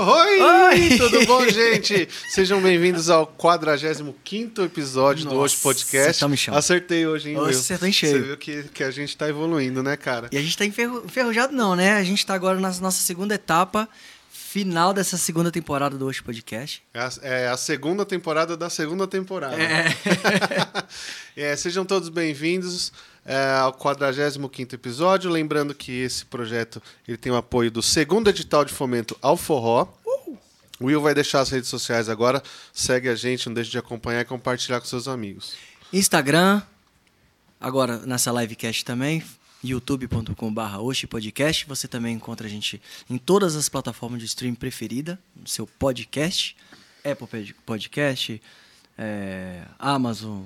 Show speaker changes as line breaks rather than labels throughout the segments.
Oi!
Oi!
Tudo bom, gente? Sejam bem-vindos ao 45 episódio do
Nossa,
Hoje Podcast.
tá me chamando.
Acertei hoje, hein,
Nossa,
Will?
acertou em cheio.
Você viu que, que a gente tá evoluindo, né, cara?
E a gente tá enferru- enferrujado não, né? A gente tá agora na nossa segunda etapa, final dessa segunda temporada do Hoje Podcast.
É a, é a segunda temporada da segunda temporada.
É.
É, sejam todos bem-vindos é, ao 45 episódio. Lembrando que esse projeto ele tem o apoio do segundo edital de fomento ao forró. O Will vai deixar as redes sociais agora. Segue a gente, não deixe de acompanhar e compartilhar com seus amigos.
Instagram, agora nessa livecast também, youtube.com.br Oxi Podcast. Você também encontra a gente em todas as plataformas de stream preferida, no seu podcast, Apple Pod- Podcast, é, Amazon,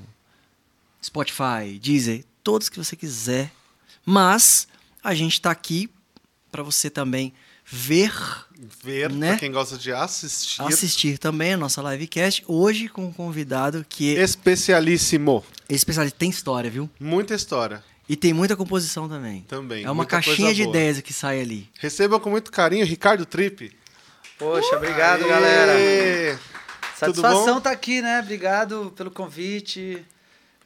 Spotify, Deezer, todos que você quiser. Mas a gente está aqui para você também ver,
Ver,
Né?
pra quem gosta de assistir.
assistir também a nossa livecast. Hoje com um convidado que é
Especialíssimo.
especialista, tem história, viu?
Muita história
E tem muita composição também.
também.
É uma caixinha de
boa.
ideias que sai ali.
Recebam com muito carinho Ricardo Tripe.
Poxa, obrigado,
Aê!
galera. Satisfação estar aqui, né? Obrigado pelo convite.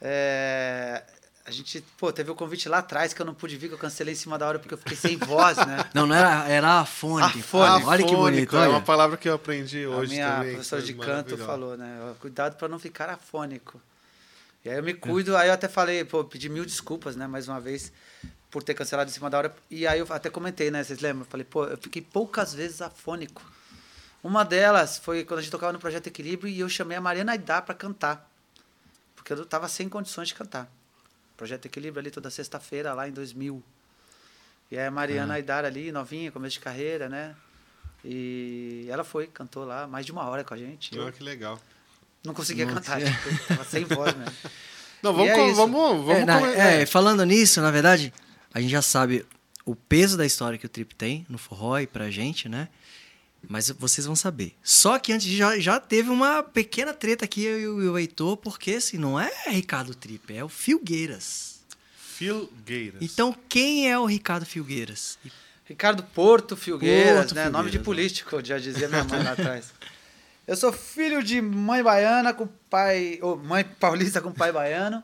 É, A gente, pô, teve o convite lá atrás que eu não pude vir, que eu cancelei em cima da hora porque eu fiquei sem voz, né?
Não, não era, era afônico.
Afônico.
Olha que bonito,
É uma palavra que eu aprendi
A
hoje
minha
também.
professora de canto
maravilhosa.
falou, né? Cuidado para não ficar afônico. E aí eu me cuido, aí eu até falei, pô, pedi mil desculpas, né, mais uma vez, por ter cancelado em cima da hora. E aí eu até comentei, né, vocês lembram? Eu falei, pô, eu fiquei poucas vezes afônico. Uma delas foi quando a gente tocava no Projeto Equilíbrio e eu chamei a Mariana Aidar para cantar. Porque eu tava sem condições de cantar. Projeto Equilíbrio ali toda sexta-feira, lá em 2000. E aí a Mariana Aidar ali, novinha, começo de carreira, né? E ela foi, cantou lá mais de uma hora com a gente. Eu
Ah, que legal.
não conseguia
Nossa.
cantar, tipo, tava sem voz mesmo.
Não,
E
vamos,
é
vamos, vamos
É, na- é. falando nisso, na verdade, a gente já sabe o peso da história que o Trip tem no forró e pra gente, né? Mas vocês vão saber. Só que antes já, já teve uma pequena treta aqui, eu e o- Heitor, porque assim, não é Ricardo Trip, é o Filgueiras.
Filgueiras.
Então, quem é o Ricardo Filgueiras?
Ricardo Porto Filgueiras,
Porto
né? Nome de
Filgueiras,
político, já dizia minha mãe lá atrás. Eu sou filho de mãe baiana com pai. Ou mãe paulista com pai baiano.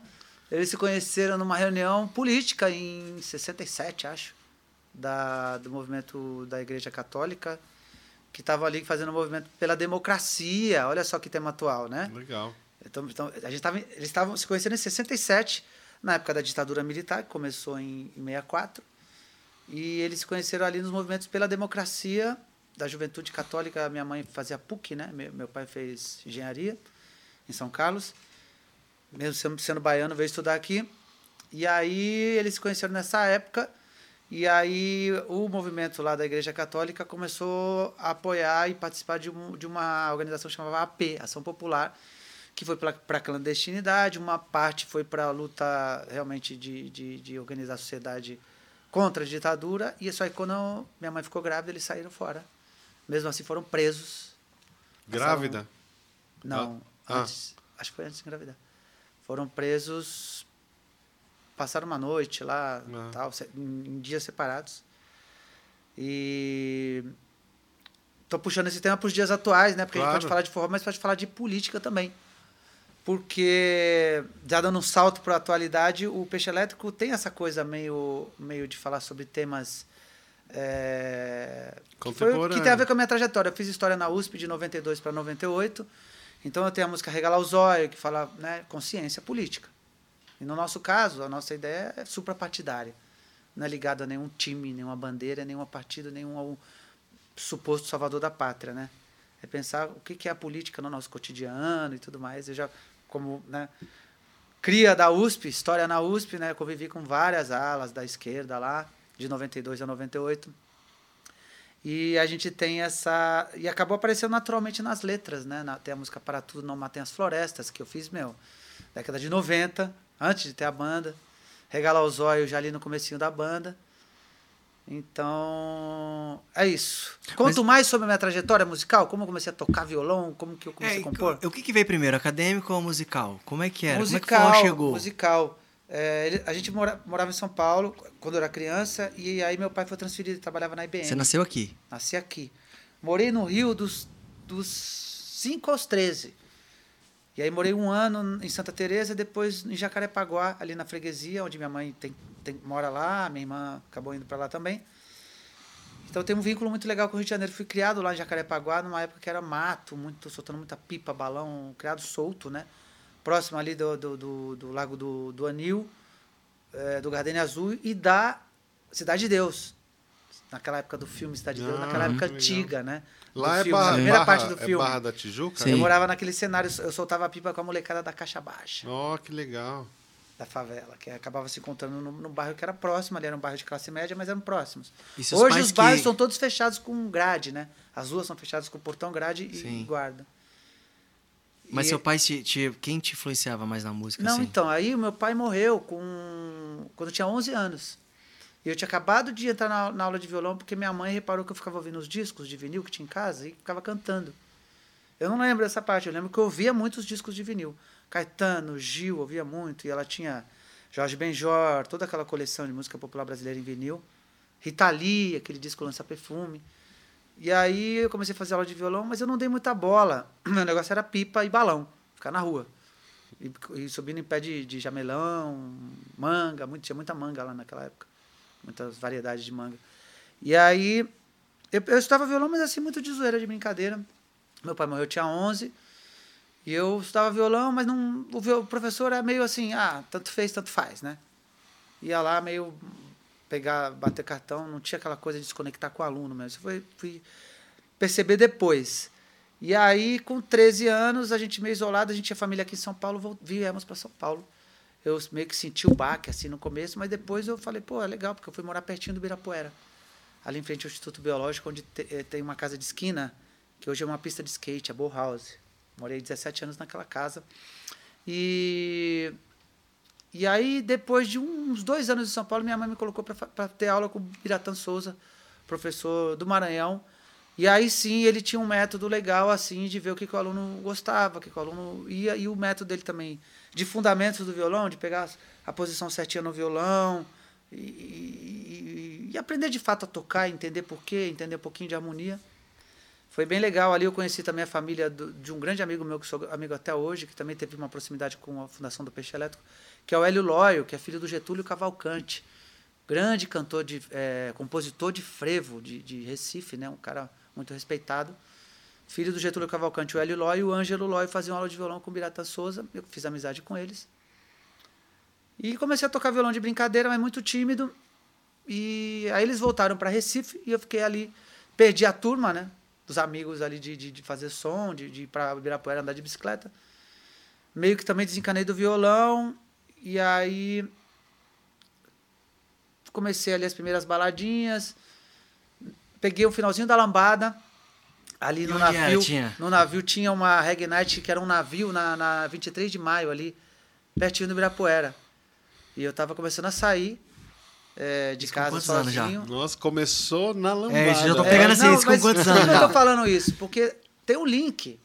Eles se conheceram numa reunião política em 67, acho, da, do movimento da Igreja Católica, que estava ali fazendo um movimento pela democracia. Olha só que tema atual, né?
Legal.
Então, então, a gente tava, eles estavam se conhecendo em 67, na época da ditadura militar, que começou em, em 64. E eles se conheceram ali nos movimentos pela democracia da juventude católica. Minha mãe fazia PUC, né? Meu, meu pai fez engenharia em São Carlos. Mesmo sendo, sendo baiano, veio estudar aqui. E aí eles se conheceram nessa época. E aí o movimento lá da Igreja Católica começou a apoiar e participar de, um, de uma organização que chamava AP, Ação Popular, que foi para a clandestinidade, uma parte foi para a luta realmente de, de, de organizar a sociedade contra a ditadura, e só aí quando minha mãe ficou grávida, eles saíram fora. Mesmo assim foram presos.
Grávida?
Não,
Ah.
antes, acho que foi antes de engravidar. Foram presos, passaram uma noite lá,
Ah.
tal, em, dias separados. E tô puxando esse tema para os dias atuais, né? Porque a
Claro.
gente pode falar de forró, mas pode falar de política também. Porque, já dando um salto para a atualidade, o Peixe Elétrico tem essa coisa meio, meio de falar sobre temas. É, que, foi, que tem a ver com a minha trajetória. Eu fiz história na USP de 92 para 98. Então eu tenho a música Regalar o Zóio, que fala né, consciência política. E no nosso caso, a nossa ideia é suprapartidária. Não é ligada a nenhum time, nenhuma bandeira, nenhuma partido, nenhum suposto salvador da pátria, né? É pensar o que que é a política no nosso cotidiano e tudo mais. Eu já, como né, cria da USP, história na USP, né? Convivi com várias alas da esquerda lá, de 92 a 98. E a gente tem essa. E acabou aparecendo naturalmente nas letras, né? Na, tem a música Para Tudo Não Matem as Florestas, que eu fiz, meu, década de 90, antes de ter a banda. Regalar os olhos já ali no comecinho da banda. Então, é isso. Conto mais sobre a minha trajetória musical, como eu comecei a tocar violão, como que eu comecei
É,
a compor.
o que, que veio primeiro, acadêmico ou musical? Como é que era? Como é que o
Musical,
chegou?
musical. É, a gente mora- morava em São Paulo quando eu era criança e aí meu pai foi transferido, ele trabalhava na IBM.
Você nasceu aqui.
Nasci aqui. Morei no Rio dos, dos 5 aos 13. E aí morei um ano em Santa Teresa, depois em Jacarepaguá, ali na freguesia, onde minha mãe tem, tem mora lá, minha irmã acabou indo para lá também. Então tem um vínculo muito legal com o Rio de Janeiro. Fui criado lá em Jacarepaguá, numa época que era mato, muito soltando muita pipa, balão, criado solto, né? Próximo ali do, do, do, do Lago do, do Anil, é, do Gardenia Azul e da Cidade de Deus. Naquela época do filme Cidade de Deus, ah, naquela época antiga, né?
Lá é, barra, primeira barra, parte do é filme. Barra da Tijuca?
Sim. Eu morava naquele cenário, eu soltava pipa com a molecada da Caixa Baixa.
Oh, que legal.
Da favela, que acabava se encontrando no, no bairro que era próximo, ali era um bairro de classe média, mas eram próximos. Hoje os bairros que... são todos fechados com grade, né? As ruas são fechadas com portão, grade Sim. e guarda.
Mas e seu pai, te, te, quem te influenciava mais na música?
Não,
assim?
então, aí o meu pai morreu com quando eu tinha 11 anos. E eu tinha acabado de entrar na, na, aula de violão porque minha mãe reparou que eu ficava ouvindo os discos de vinil que tinha em casa e ficava cantando. Eu não lembro dessa parte, eu lembro que eu ouvia muitos discos de vinil. Caetano, Gil, ouvia muito, e ela tinha Jorge Benjor, toda aquela coleção de música popular brasileira em vinil. Rita Lee, aquele disco Lança Perfume. E aí eu comecei a fazer aula de violão, mas eu não dei muita bola. Meu negócio era pipa e balão, ficar na rua. E, e subindo em pé de, de jamelão, manga, muito, tinha muita manga lá naquela época muitas variedades de manga. E aí, eu, eu estudava violão, mas assim, muito de zoeira, de brincadeira. Meu pai morreu, eu tinha 11. E eu estudava violão, mas não, o, professor era meio assim, ah, tanto fez, tanto faz, né? Ia lá meio pegar, bater cartão, não tinha aquela coisa de desconectar com o aluno mesmo. Foi, fui perceber depois. E aí, com 13 anos, a gente meio isolado, a gente tinha família aqui em São Paulo, viemos para São Paulo eu meio que senti o baque assim no começo, mas depois eu falei, pô, é legal, porque eu fui morar pertinho do Birapuera, ali em frente ao Instituto Biológico, onde te, eh, tem uma casa de esquina, que hoje é uma pista de skate, a Bull House. Morei 17 anos naquela casa. E e aí, depois de uns dois anos em São Paulo, minha mãe me colocou para ter aula com o Biratan Souza, professor do Maranhão. E aí sim, ele tinha um método legal assim de ver o que, que o aluno gostava, o que, que o aluno ia, e o método dele também de fundamentos do violão, de pegar a posição certinha no violão e, e, e aprender de fato a tocar, entender porquê, entender um pouquinho de harmonia. Foi bem legal. Ali eu conheci também a família do, de um grande amigo meu, que sou amigo até hoje, que também teve uma proximidade com a Fundação do Peixe Elétrico, que é o Hélio Lóio, que é filho do Getúlio Cavalcante. Grande cantor, de, é, compositor de frevo de, de Recife, né? um cara muito respeitado filho do Getúlio Cavalcante, o Hélio Lói e o Ângelo Lói faziam aula de violão com o Birata Souza. Eu fiz amizade com eles. E comecei a tocar violão de brincadeira, mas muito tímido. E aí eles voltaram para Recife e eu fiquei ali, perdi a turma, né? Dos amigos ali de, de, de fazer som, de, de ir para Ibirapuera andar de bicicleta. Meio que também desencanei do violão. E aí comecei ali as primeiras baladinhas. Peguei o finalzinho da lambada Ali no navio, tinha? no navio tinha uma Reg Night que era um navio na, na 23 de maio ali, pertinho do Ibirapuera. E eu tava começando a sair é, de isso casa sozinho.
Nossa, começou na lambada. É,
já tô pegando é, assim, não, isso com quantos anos?
eu tô falando isso? Porque tem um link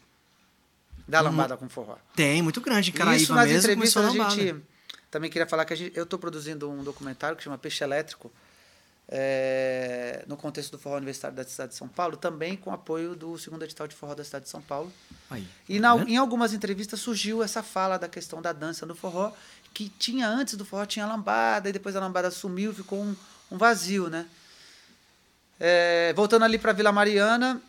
da lambada com forró.
Tem, muito grande em Caraíba isso nas mesmo,
entrevistas a gente também queria falar que a gente, eu estou produzindo um documentário que chama Peixe Elétrico, é, no contexto do Forró Universitário da cidade de São Paulo, também com apoio do segundo edital de forró da cidade de São Paulo. Aí, e na, em algumas entrevistas surgiu essa fala da questão da dança no forró, que tinha antes do forró tinha lambada, e depois a lambada sumiu, ficou um, um vazio, né? É, voltando ali para Vila Mariana,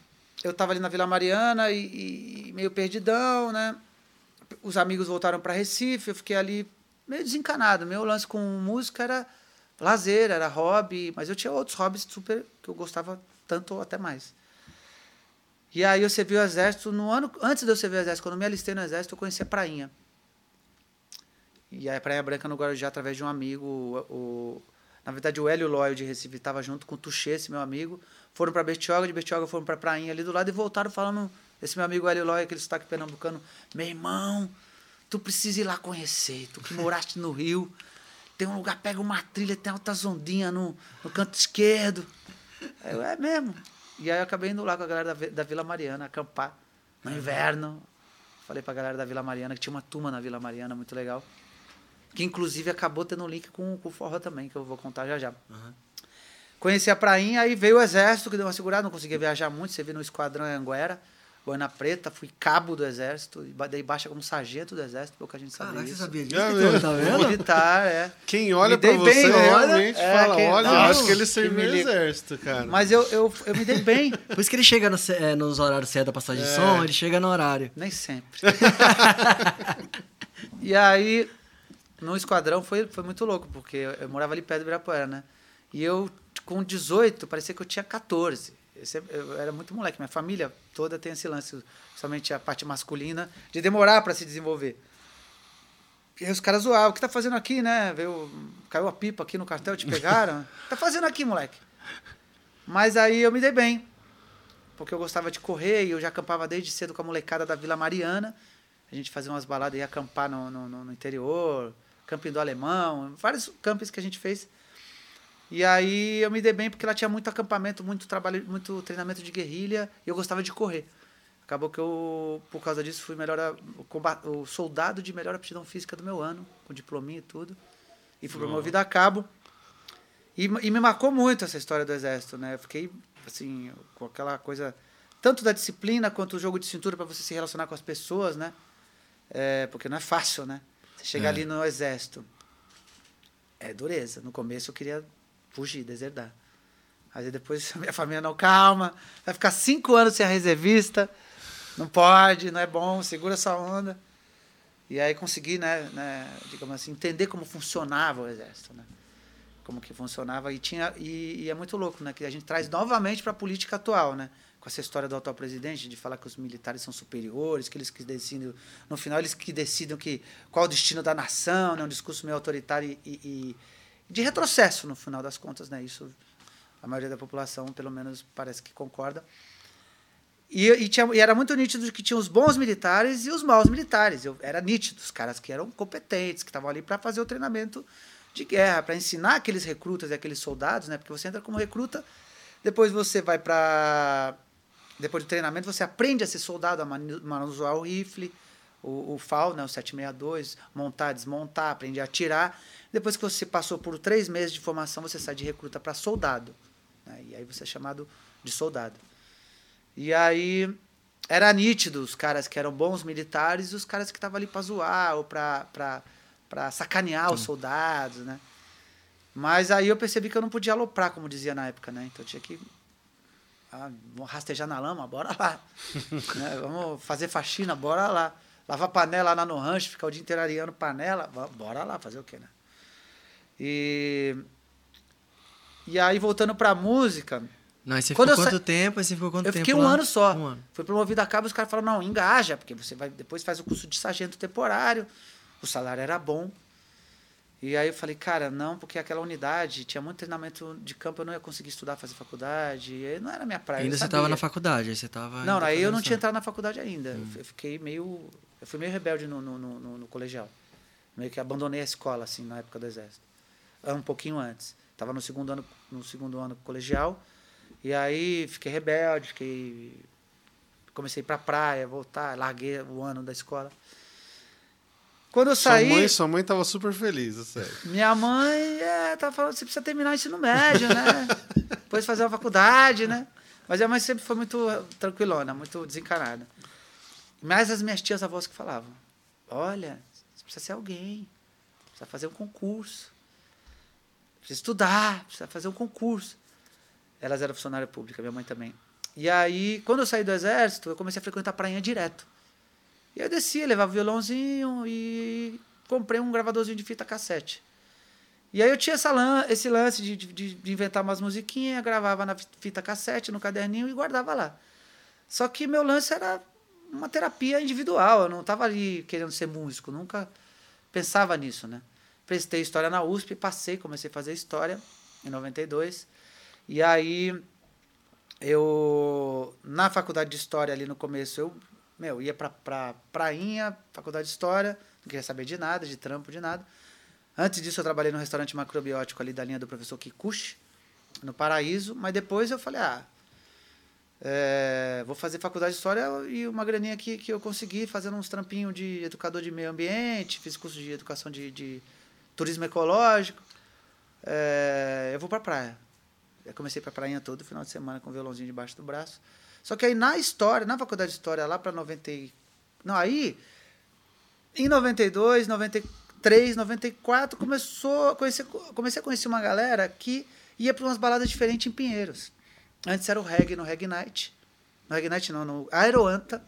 eu estava ali na Vila Mariana e, e, meio perdidão, né? Os amigos voltaram para Recife, eu fiquei ali meio desencanado. Meu lance com música era lazer, era hobby, mas eu tinha outros hobbies super que eu gostava tanto ou até mais. E aí eu servi o exército no ano antes de eu servir o exército, quando eu me alistei no exército, eu conheci a Prainha. E aí a Praia Branca no Guarujá através de um amigo, o, na verdade o Hélio Loyo de Recife estava junto com o Tuxê, esse meu amigo, foram para Bertioga, de Bertioga foram para Prainha ali do lado e voltaram falando esse meu amigo Hélio Loyo, aquele sotaque pernambucano, meu irmão, tu precisa ir lá conhecer, tu que moraste no Rio, tem um lugar, pega uma trilha, tem altas ondinhas no, no canto esquerdo. Eu, é mesmo. E aí eu acabei indo lá com a galera da, da Vila Mariana, acampar no inverno. Falei pra galera da Vila Mariana que tinha uma turma na Vila Mariana muito legal. Que inclusive acabou tendo um link com, com o forró também, que eu vou contar já já. Uhum. Conheci a prainha, aí veio o exército, que deu uma segurada, não conseguia viajar muito, você viu no esquadrão em Anguera. Boina Preta, fui cabo do exército, dei baixa como sargento do exército, pouca gente sabia Caraca, isso. você sabia disso?
É tá vendo?
Militar, é.
Quem olha pra você bem, realmente é, fala, quem, olha, não, acho que ele serviu no exército, cara.
Mas eu, eu, eu me dei bem.
Por isso que ele chega no, é, nos horários certos da passagem de é. som, ele chega no horário.
Nem sempre. e aí, no esquadrão foi, foi muito louco, porque eu, eu morava ali perto do Ibirapuera, né? E eu, com 18, parecia que eu tinha 14 eu era muito moleque. Minha família toda tem esse lance, somente a parte masculina, de demorar para se desenvolver. E aí os caras zoavam, o que tá fazendo aqui, né? Veio, caiu a pipa aqui no cartel, te pegaram. tá fazendo aqui, moleque? Mas aí eu me dei bem, porque eu gostava de correr e eu já acampava desde cedo com a molecada da Vila Mariana. A gente fazia umas baladas e ia acampar no, no, no interior, camping do Alemão, vários campings que a gente fez. E aí eu me dei bem porque lá tinha muito acampamento, muito trabalho, muito treinamento de guerrilha e eu gostava de correr. Acabou que eu, por causa disso, fui melhor o, o soldado de melhor aptidão física do meu ano, com diplominha e tudo. E fui promovido a cabo. E, e, me marcou muito essa história do exército, né? Eu fiquei assim, com aquela coisa tanto da disciplina quanto o jogo de cintura para você se relacionar com as pessoas, né? É, porque não é fácil, né? Você chegar é. ali no exército. É dureza. No começo eu queria fugir, deserdar. Aí depois minha família, não, calma, vai ficar cinco anos sem a reservista, não pode, não é bom, segura essa onda. E aí consegui, né, né, digamos assim, entender como funcionava o exército, né? Como que funcionava e tinha e, e é muito louco, né, que a gente traz novamente para a política atual, né? Com essa história do atual presidente de falar que os militares são superiores, que eles que decidem, no final eles que decidem que qual o destino da nação, né, um discurso meio autoritário e, e de retrocesso, no final das contas, né? Isso a maioria da população, pelo menos, parece que concorda. E, e, tinha, e era muito nítido que tinha os bons militares e os maus militares. Eu, era nítido, os caras que eram competentes, que estavam ali para fazer o treinamento de guerra, para ensinar aqueles recrutas e aqueles soldados, né? Porque você entra como recruta, depois você vai para depois do treinamento você aprende a ser soldado, a manusear o rifle, o, o FAL, né, o 762, montar, desmontar, aprende a atirar. Depois que você passou por três meses de formação, você sai de recruta para soldado. Né? E aí você é chamado de soldado. E aí era nítido os caras que eram bons militares e os caras que estavam ali para zoar ou para sacanear os soldados, né? Mas aí eu percebi que eu não podia aloprar, como dizia na época, né? Então eu tinha que ah, rastejar na lama, bora lá. né? Vamos fazer faxina, bora lá. Lavar panela lá no rancho, ficar o dia inteiro areando panela, bora lá fazer o quê, né? E, e aí, voltando pra música.
Não, você ficou quanto sa... tempo? Você ficou quanto
eu
tempo?
Eu fiquei um lá? ano só. Um ano. Fui promovido a cabo, os caras falaram, não, engaja, porque você vai depois faz o curso de sargento temporário. O salário era bom. E aí eu falei, cara, não, porque aquela unidade tinha muito treinamento de campo, eu não ia conseguir estudar, fazer faculdade, e não era minha praia.
Ainda você estava na faculdade, aí você estava.
Não, aí eu não tinha entrado na faculdade ainda. Hum. Eu fiquei meio. Eu fui meio rebelde no, no, no, no colegial. Meio que abandonei a escola, assim, na época do exército um pouquinho antes. Estava no segundo ano, no segundo ano colegial. E aí fiquei rebelde, fiquei comecei para praia, voltar, larguei o ano da escola. Quando eu saí.
Sua mãe, sua mãe tava super feliz, sério.
Minha mãe é, tava falando, você precisa terminar o ensino médio, né? Depois fazer uma faculdade, né? Mas a mãe sempre foi muito tranquilona, muito desencanada. Mas as minhas tias avós que falavam: olha, você precisa ser alguém, precisa fazer um concurso precisa estudar, precisa fazer um concurso. Elas eram funcionária pública, minha mãe também. E aí, quando eu saí do exército, eu comecei a frequentar a prainha direto. E eu descia, levava o violãozinho e comprei um gravadorzinho de fita cassete. E aí eu tinha lan esse lance de, de, de, inventar umas musiquinhas, gravava na fita cassete, no caderninho e guardava lá. Só que meu lance era uma terapia individual, eu não estava ali querendo ser músico, nunca pensava nisso, né? prestei história na USP, passei, comecei a fazer história em 92. E aí eu na faculdade de história ali no começo eu, meu, ia para pra prainha, faculdade de história, não queria saber de nada, de trampo, de nada. Antes disso eu trabalhei no restaurante macrobiótico ali da linha do professor Kikuchi, no Paraíso, mas depois eu falei, ah, é, vou fazer faculdade de história e uma graninha aqui que eu consegui fazendo uns trampinhos de educador de meio ambiente, fiz curso de educação de, de turismo ecológico. É, eu vou para a praia. Eu comecei para prainha todo final de semana com o violãozinho debaixo do braço. Só que aí na história, na faculdade de história, lá para 90. Não, aí. Em 92, 93, 94, começou, comecei, comecei a conhecer uma galera que ia para umas baladas diferentes em Pinheiros. Antes era o reggae no Reggae Night. No Reggae Night não, no Aeroanta.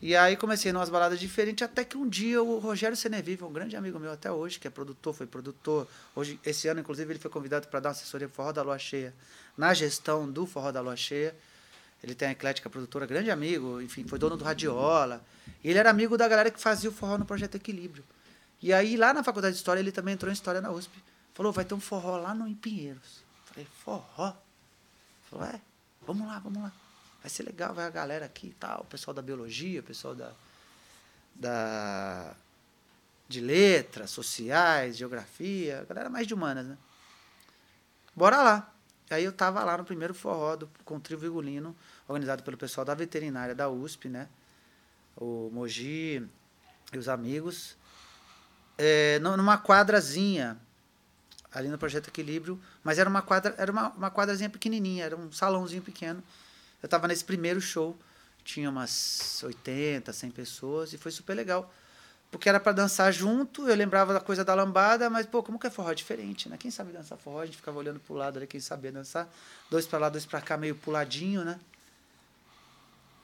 E aí comecei umas baladas diferentes, até que um dia o Rogério Senevive, um grande amigo meu até hoje, que é produtor, foi produtor. Hoje, esse ano, inclusive, ele foi convidado para dar uma assessoria pro Forró da Lua Cheia, na gestão do Forró da Lua Cheia. Ele tem a Eclética Produtora, grande amigo, enfim, foi dono do Radiola. E ele era amigo da galera que fazia o forró no Projeto Equilíbrio. E aí, lá na Faculdade de História, ele também entrou em História na USP. Falou, vai ter um forró lá no em Pinheiros. Falei, forró? Falou, é, vamos lá, vamos lá vai ser legal, vai a galera aqui e tal, o pessoal da biologia, o pessoal da, da de letras, sociais, geografia, a galera mais de humanas, né? Bora lá. Aí eu tava lá no primeiro forró do, com o Trio Vigulino, organizado pelo pessoal da veterinária da USP, né? O Mogi e os amigos. É, numa quadrazinha, ali no Projeto Equilíbrio, mas era uma quadra, era uma, uma quadrazinha pequenininha, era um salãozinho pequeno eu estava nesse primeiro show, tinha umas 80, 100 pessoas e foi super legal. Porque era para dançar junto, eu lembrava da coisa da lambada, mas pô, como que é forró diferente, né? Quem sabe dançar forró, a gente ficava olhando pro lado ali, quem sabia dançar, dois para lá, dois para cá, meio puladinho, né?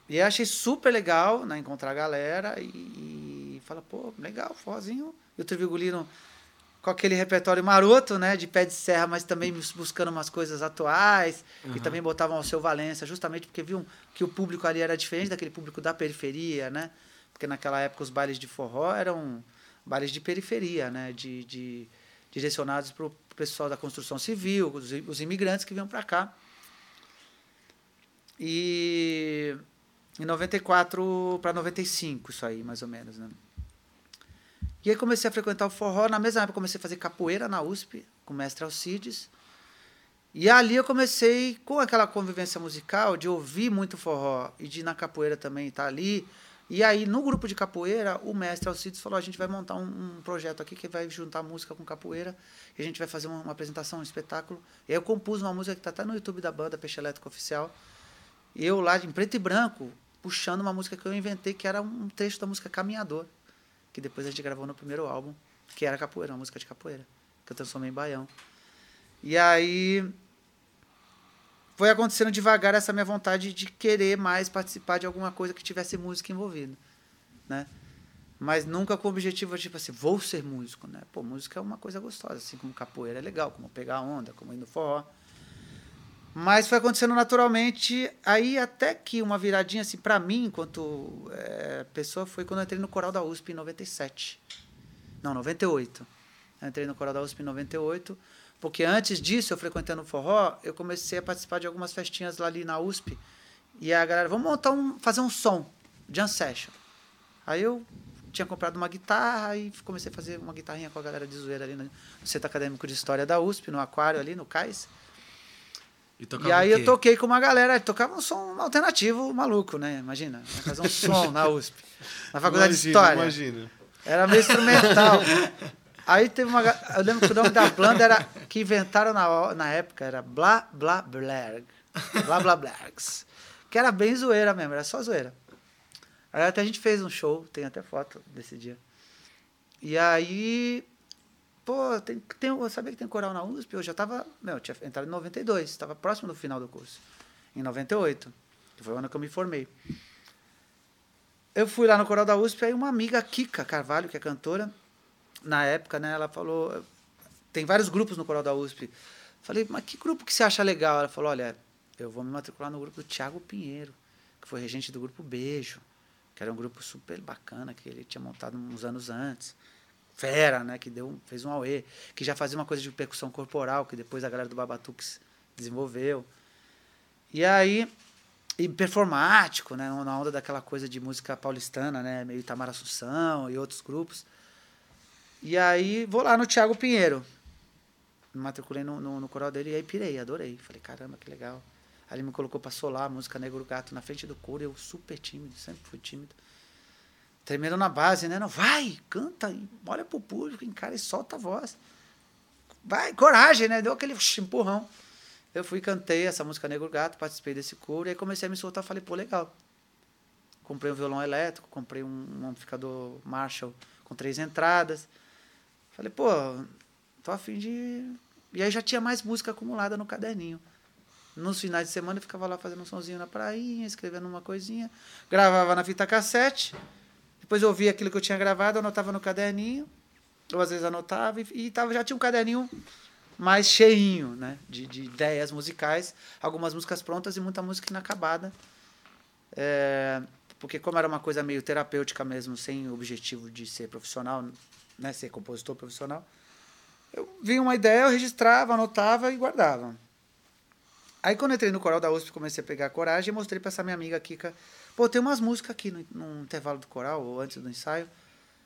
E eu achei super legal, né, encontrar a galera e, e fala, pô, legal, forrozinho. E o Trivigulino com aquele repertório maroto, né, de pé de serra, mas também buscando umas coisas atuais, uhum. e também botavam o seu Valença, justamente porque viam que o público ali era diferente daquele público da periferia, né? Porque naquela época os bailes de forró eram bailes de periferia, né, de, de direcionados para o pessoal da construção civil, os, os imigrantes que vinham para cá. E em 94 para 95, isso aí, mais ou menos, né? E aí comecei a frequentar o forró. Na mesma época comecei a fazer capoeira na USP, com o mestre Alcides. E ali eu comecei, com aquela convivência musical, de ouvir muito forró e de ir na capoeira também estar tá ali. E aí, no grupo de capoeira, o mestre Alcides falou: a gente vai montar um, um, projeto aqui que vai juntar música com capoeira. E a gente vai fazer uma, uma apresentação, um espetáculo. E aí eu compus uma música que está até no YouTube da banda Peixe Elétrico Oficial. Eu lá, em preto e branco, puxando uma música que eu inventei, que era um trecho da música Caminhador que depois a gente gravou no primeiro álbum, que era capoeira, uma música de capoeira, que eu transformei em baião. E aí foi acontecendo devagar essa minha vontade de querer mais participar de alguma coisa que tivesse música envolvida, né? Mas nunca com o objetivo tipo assim, vou ser músico, né? Pô, música é uma coisa gostosa, assim como capoeira é legal, como pegar onda, como ir no forró. Mas foi acontecendo naturalmente. Aí até que uma viradinha assim para mim, enquanto é, pessoa, foi quando eu entrei no coral da USP em 97. Não, 98. Eu entrei no coral da USP em 98, porque antes disso, eu frequentando o forró, eu comecei a participar de algumas festinhas lá ali na USP. E a galera, vamos montar um, fazer um som, jam session. Aí eu tinha comprado uma guitarra e comecei a fazer uma guitarrinha com a galera de zoeira ali no Centro Acadêmico de História da USP, no Aquário ali, no Cais. E, e aí eu toquei com uma galera, tocava um som alternativo maluco, né? Imagina, fazer um som na USP, na faculdade imagina, de História. Imagina. Era meio instrumental. Aí teve uma. Eu lembro que o nome da banda era. Que inventaram na, na época, era Blá Blá Blag. Blá Blá Blags. Que era bem zoeira mesmo, era só zoeira. Aí até a gente fez um show, tem até foto desse dia. E aí pô, tem, tem, eu sabia que tem coral na USP, eu já estava, meu, eu tinha entrado em 92, estava próximo do final do curso, em 98, que foi o ano que eu me formei. Eu fui lá no coral da USP, aí uma amiga, Kika Carvalho, que é cantora, na época, né, ela falou, tem vários grupos no coral da USP. Falei, mas que grupo que você acha legal? Ela falou, olha, eu vou me matricular no grupo do Tiago Pinheiro, que foi regente do grupo Beijo, que era um grupo super bacana, que ele tinha montado uns anos antes fera, né? Que deu, fez um auê, que já fazia uma coisa de percussão corporal, que depois a galera do Babatux desenvolveu. E aí, e performático, né? Na onda daquela coisa de música paulistana, né? Meio Itamar Assunção e outros grupos. E aí, vou lá no Thiago Pinheiro. Me matriculei no, no, no coral dele e aí pirei, adorei. Falei, caramba, que legal. Aí ele me colocou pra solar a música Negro Gato na frente do coro, eu super tímido, sempre fui tímido tremendo na base, né? Não, vai, canta, olha pro público, encara e solta a voz. vai, coragem, né? Deu aquele empurrão. Eu fui, cantei essa música Negro Gato, participei desse coro, e aí comecei a me soltar, falei, pô, legal. Comprei um violão elétrico, comprei um, um amplificador Marshall com três entradas. Falei, pô, tô afim de. E aí já tinha mais música acumulada no caderninho. Nos finais de semana eu ficava lá fazendo um sonzinho na prainha, escrevendo uma coisinha. Gravava na fita cassete. Depois eu ouvia aquilo que eu tinha gravado, anotava no caderninho. Ou às vezes anotava e, e tava, já tinha um caderninho mais cheinho, né? De, de ideias musicais, algumas músicas prontas e muita música inacabada. É, porque como era uma coisa meio terapêutica mesmo, sem o objetivo de ser profissional, né? Ser compositor profissional, eu vi uma ideia, eu registrava, anotava e guardava. Aí quando entrei no coral da USP, comecei a pegar coragem e mostrei para essa minha amiga Kika, pô, tem umas músicas aqui no, no intervalo do coral, ou antes do ensaio,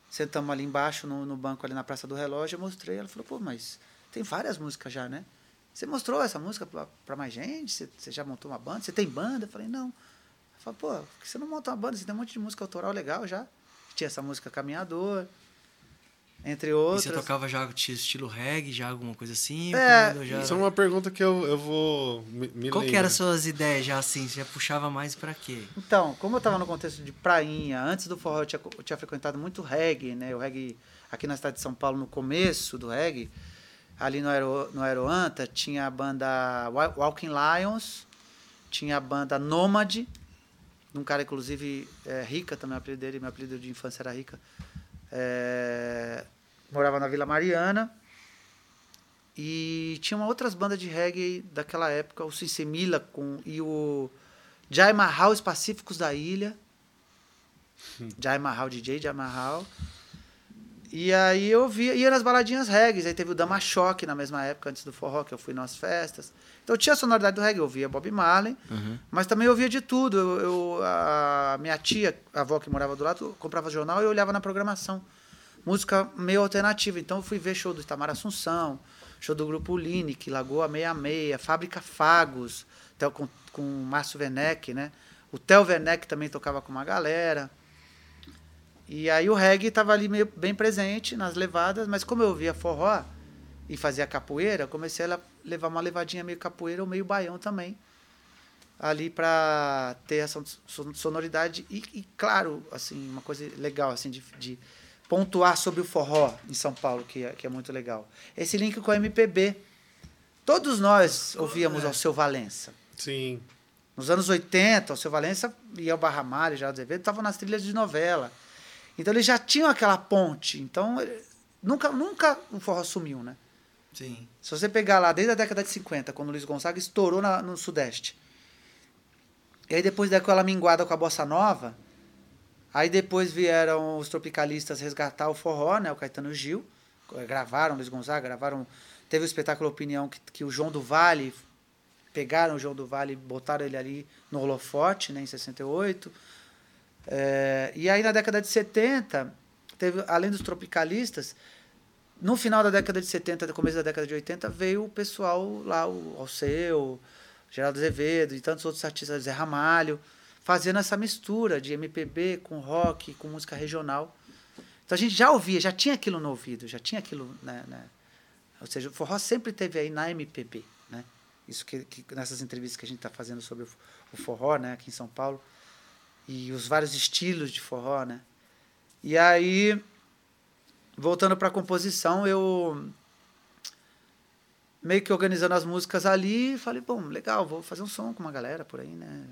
sentamos ali embaixo, no, no banco ali na Praça do Relógio, eu mostrei, ela falou, pô, mas tem várias músicas já, né? Você mostrou essa música para mais gente? Você, você, já montou uma banda? Você tem banda? Eu falei, não. Eu falei, pô, por que você não monta uma banda? Você tem um monte de música autoral legal já. Tinha essa música Caminhador, entre outras.
E você tocava já estilo reggae, já alguma coisa assim?
É,
já...
isso é uma pergunta que eu, eu vou me, me
Qual que eram as suas ideias já assim? Você já puxava mais para quê?
Então, como eu estava no contexto de prainha, antes do forró eu tinha, eu tinha frequentado muito reggae, né? O reggae aqui na cidade de São Paulo, no começo do reggae, ali no, Aero, no Aeroanta, tinha a banda Walking Lions, tinha a banda Nômade, de um cara, inclusive, é, Rica, também o apelido dele, meu apelido de infância era Rica. É, morava na Vila Mariana. E tinha uma outras bandas de reggae daquela época, o Sinsemila com, e o Jai Mahal, os Pacíficos da Ilha. Hum. Jai Mahal, DJ Jai Mahal. E aí eu via, ia nas baladinhas reggae. Aí teve o Dama Choque na mesma época, antes do forró, que eu fui nas festas. Então tinha a sonoridade do reggae. Eu via Bob Marley, uhum. mas também eu via de tudo. Eu, eu, a minha tia, a avó que morava do lado, comprava jornal e eu olhava na programação. Música meio alternativa. Então eu fui ver show do Itamar Assunção, show do Grupo Linic, Lagoa 66, Fábrica Fagos, com, com o Márcio Werneck, né? O Theo Werneck também tocava com uma galera. E aí o reggae estava ali meio bem presente nas levadas, mas como eu via forró e fazia capoeira, comecei a levar uma levadinha meio capoeira ou meio baião também. Ali para ter essa sonoridade e, e, claro, assim, uma coisa legal assim de, de, pontuar sobre o forró em São Paulo, que é, que é muito legal. Esse link com a MPB. Todos nós ouvíamos é. ao seu Valença.
Sim.
Nos anos 80, o seu Valença e o Barra Mário, Geraldo Azevedo, estavam nas trilhas de novela. Então eles já tinham aquela ponte. Então nunca, nunca o forró sumiu, né?
Sim.
Se você pegar lá desde a década de 50, quando o Luiz Gonzaga estourou na, no Sudeste. E aí depois daquela minguada com a bossa nova, aí depois vieram os tropicalistas resgatar o forró, né? O Caetano Gil, gravaram o Luiz Gonzaga, gravaram, teve o espetáculo Opinião que, que o João do Vale pegaram o João do Vale, botaram ele ali no holofote, né, em 68. É, e aí na década de 70, teve, além dos tropicalistas, no final da década de 70, começo da década de 80, veio o pessoal lá, o Alceu, Geraldo Azevedo e tantos outros artistas, Zé Ramalho, fazendo essa mistura de MPB com rock, com música regional. Então a gente já ouvia, já tinha aquilo no ouvido, já tinha aquilo, né, né? Ou seja, o forró sempre teve aí na MPB, né? Isso que, que nessas entrevistas que a gente está fazendo sobre o forró, né, aqui em São Paulo, e os vários estilos de forró, né? E aí, voltando para a composição, eu meio que organizando as músicas ali, falei, bom, legal, vou fazer um som com uma galera por aí, né?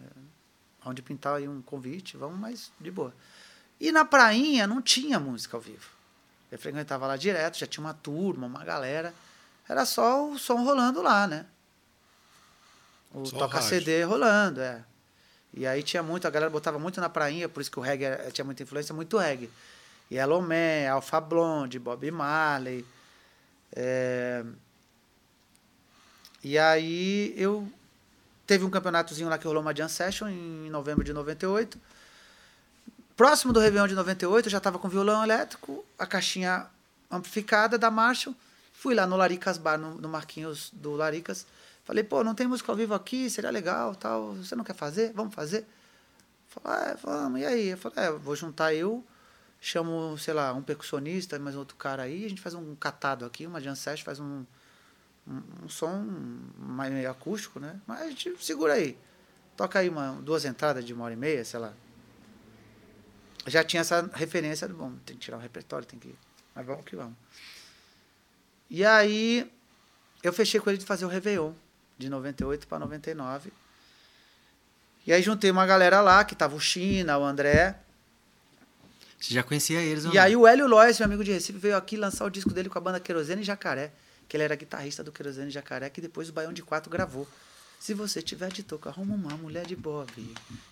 Onde pintar aí um convite, vamos, mas de boa. E na prainha não tinha música ao vivo. Eu frequentava lá direto, já tinha uma turma, uma galera. Era só o som rolando lá, né? O toca-CD rolando, é. E aí tinha muito, a galera botava muito na prainha, por isso que o reggae tinha muita influência, muito reggae. Yellow Man, Alpha Blonde, Bob Marley. É... E aí eu teve um campeonatozinho lá que rolou uma jam session em novembro de 98. Próximo do Réveillon de 98, eu já estava com violão elétrico, a caixinha amplificada da Marshall. Fui lá no Laricas Bar, no, no Marquinhos do Laricas Falei, pô, não tem música ao vivo aqui, seria legal, tal. Você não quer fazer? Vamos fazer? Falei, ah, vamos, e aí? Eu falei, é, vou juntar eu, chamo, sei lá, um percussionista, mais outro cara aí, a gente faz um catado aqui, uma jam session, faz um, um, um som mais meio acústico, né? Mas a gente segura aí. Toca aí uma, duas entradas de uma hora e meia, sei lá. Já tinha essa referência bom, tem que tirar o repertório, tem que. Mas vamos que vamos. E aí eu fechei com ele de fazer o Réveillon, de 98 para 99. E aí juntei uma galera lá, que tava o China, o André.
Você já conhecia eles,
E aí o Hélio Lois, meu amigo de Recife, veio aqui lançar o disco dele com a banda Querosene e Jacaré, que ele era guitarrista do Querosene e Jacaré, que depois o Baião de Quatro gravou. Se você tiver de toco, arruma uma mulher de Bob.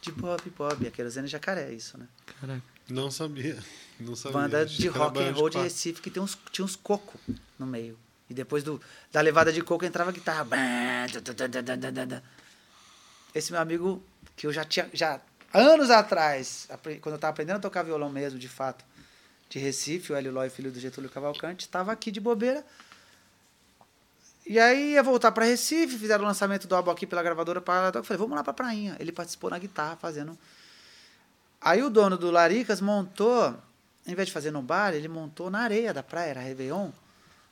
De Bob, Bob. A Querosene e Jacaré, é isso, né?
Caraca. Não sabia. Não sabia.
Banda de rock and roll de, de Recife que tem uns, tinha uns coco no meio. E depois do, da levada de coco entrava a guitarra. Esse meu amigo, que eu já tinha. Já, anos atrás, quando eu estava aprendendo a tocar violão mesmo, de fato, de Recife, o Hélio Lói, filho do Getúlio Cavalcante, estava aqui de bobeira. E aí ia voltar para Recife, fizeram o lançamento do álbum aqui pela gravadora. Pra, eu falei, vamos lá para Prainha. Ele participou na guitarra, fazendo. Aí o dono do Laricas montou, em vez de fazer no bar, ele montou na areia da praia, era Réveillon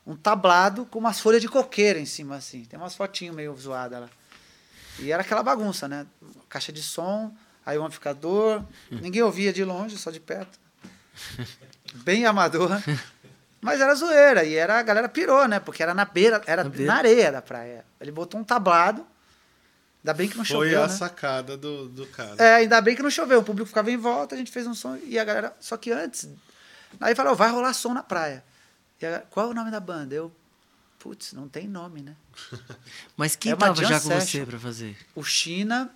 um tablado com umas folhas de coqueiro em cima, assim. Tem umas fotinhas meio zoadas lá. E era aquela bagunça, né? Caixa de som, aí o amplificador. Ninguém ouvia de longe, só de perto. Bem amador. Mas era zoeira. E era, a galera pirou, né? Porque era na beira, era na, na areia da praia. Ele botou um tablado. Ainda bem que não choveu.
Foi a
né?
sacada do, do cara.
É, ainda bem que não choveu. O público ficava em volta, a gente fez um som e a galera. Só que antes. Aí falou: vai rolar som na praia. A, qual é o nome da banda? Eu, putz, não tem nome, né?
Mas quem é tava já com você para fazer?
O China.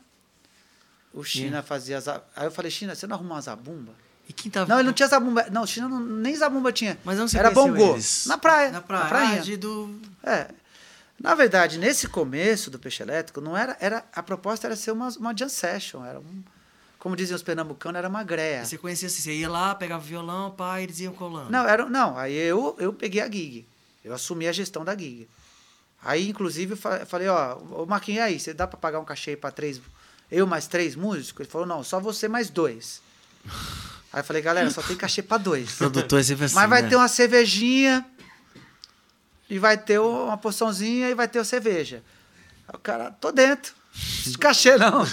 O China yeah. fazia. Aí eu falei, China, você não arrumou uma zabumba?
E quem tava...
Não, ele não tinha zabumba. Não, o China não, nem zabumba tinha.
Mas não
Era bongô. Na praia.
Na praia.
Na praia.
Do...
É. Na verdade, nesse começo do Peixe Elétrico, não era, era a proposta era ser uma, uma jam session, era um, como diziam os pernambucanos, era uma greia.
Você conhecia assim, você ia lá, pegava o violão, pá, eles iam colando.
Não, era, não aí eu, eu peguei a gig. Eu assumi a gestão da gig. Aí, inclusive, eu falei, ó, o Marquinhos, aí, você dá para pagar um cachê para três, eu mais três músicos? Ele falou, não, só você mais dois. Aí eu falei, galera, só tem cachê para dois.
Produtor sempre assim,
Mas vai
né?
ter uma cervejinha, e vai ter uma porçãozinha, e vai ter cerveja. Aí o cara, tô dentro. De cachê, não.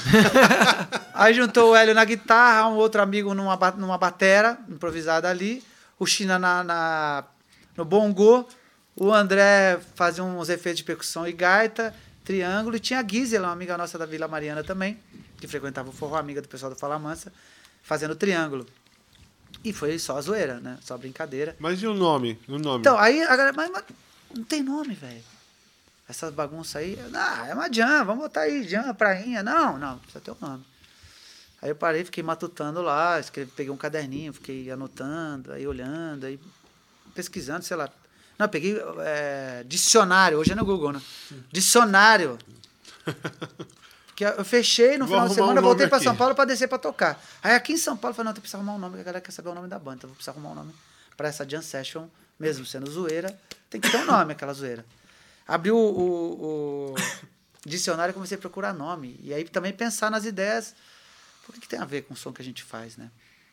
Aí juntou o Hélio na guitarra, um outro amigo numa, numa batera improvisada ali, o China na, na, no bongô, o André fazia uns efeitos de percussão e gaita, triângulo, e tinha a Gisela, uma amiga nossa da Vila Mariana também, que frequentava o forró, amiga do pessoal do Fala Mansa, fazendo triângulo. E foi só a zoeira, né? Só brincadeira.
Mas e o nome? O nome?
Então, aí a galera, mas, mas não tem nome, velho essas bagunças aí, ah, é uma jam, vamos botar aí, jam, prainha. Não, não, precisa ter o um nome. Aí eu parei, fiquei matutando lá, escrevi, peguei um caderninho, fiquei anotando, aí olhando, aí pesquisando, sei lá. Não, peguei é, dicionário, hoje é no Google, né? Dicionário. Que eu fechei no Vou final de semana, um voltei para São Paulo para descer para tocar. Aí aqui em São Paulo, eu falei, não, tem que arrumar um nome, que a galera quer saber o nome da banda, então vou precisar arrumar um nome para essa jam session, mesmo sendo zoeira, tem que ter um nome aquela zoeira. Abri o, o, o dicionário e comecei a procurar nome. E aí também pensar nas ideias. Por que, que tem a ver com o som que a gente faz, né?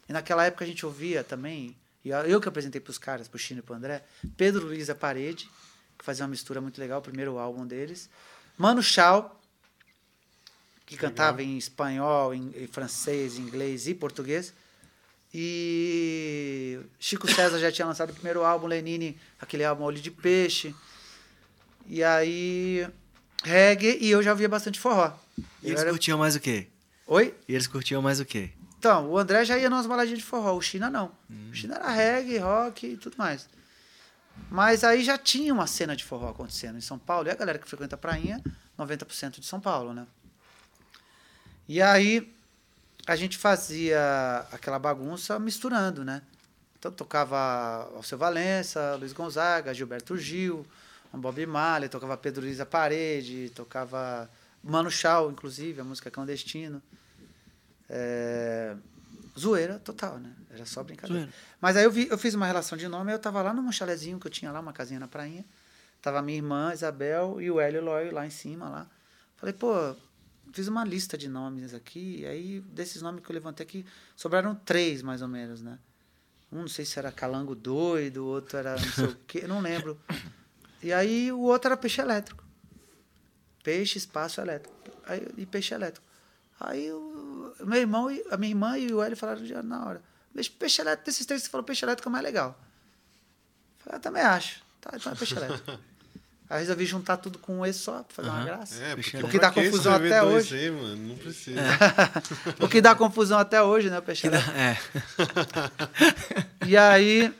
E naquela época a gente ouvia também, e eu que apresentei para os caras, para o Chino e para o André, Pedro Luiz a Parede, que fazia uma mistura muito legal, o primeiro álbum deles. Mano Chao, que legal. cantava em espanhol, em, em francês, inglês e português. E Chico César já tinha lançado o primeiro álbum, Lenine, aquele álbum Olho de Peixe. E aí, reggae, e eu já via bastante forró.
E eles era... curtiam mais o quê?
Oi?
E eles curtiam mais o quê?
Então, o André já ia nas baladinhas de forró, o China não. Hum. O China era reggae, rock e tudo mais. Mas aí já tinha uma cena de forró acontecendo em São Paulo, e a galera que frequenta a prainha, 90% de São Paulo, né? E aí a gente fazia aquela bagunça misturando, né? Então tocava Alceu Valença, Luiz Gonzaga, Gilberto Gil, Bob Marley, tocava Pedro Luiz a Parede, tocava Mano Chao, inclusive, a música Clandestino. É... Zoeira total, né? Era só brincadeira. Zoeira. Mas aí eu, vi, eu fiz uma relação de nome, eu tava lá num chalezinho que eu tinha lá, uma casinha na prainha. Tava minha irmã, Isabel, e o Hélio Lóio lá em cima, lá. Falei, pô, fiz uma lista de nomes aqui, e aí desses nomes que eu levantei aqui, sobraram três, mais ou menos, né? Um não sei se era Calango Doido, outro era não sei o quê, não lembro. E aí o outro era peixe elétrico. Peixe, espaço elétrico. Aí, e peixe elétrico. Aí o meu irmão, a minha irmã e o Hélio falaram já na hora. Peixe elétrico, desses três, você falou peixe elétrico é mais legal. Eu falei, eu também acho. Tá, então é peixe elétrico. Aí resolvi juntar tudo com um E só, pra fazer uhum. uma graça. É, o que dá confusão até hoje.
Aí, mano? Não precisa.
É. o que dá confusão até hoje, né, o peixe elétrico. É. e aí,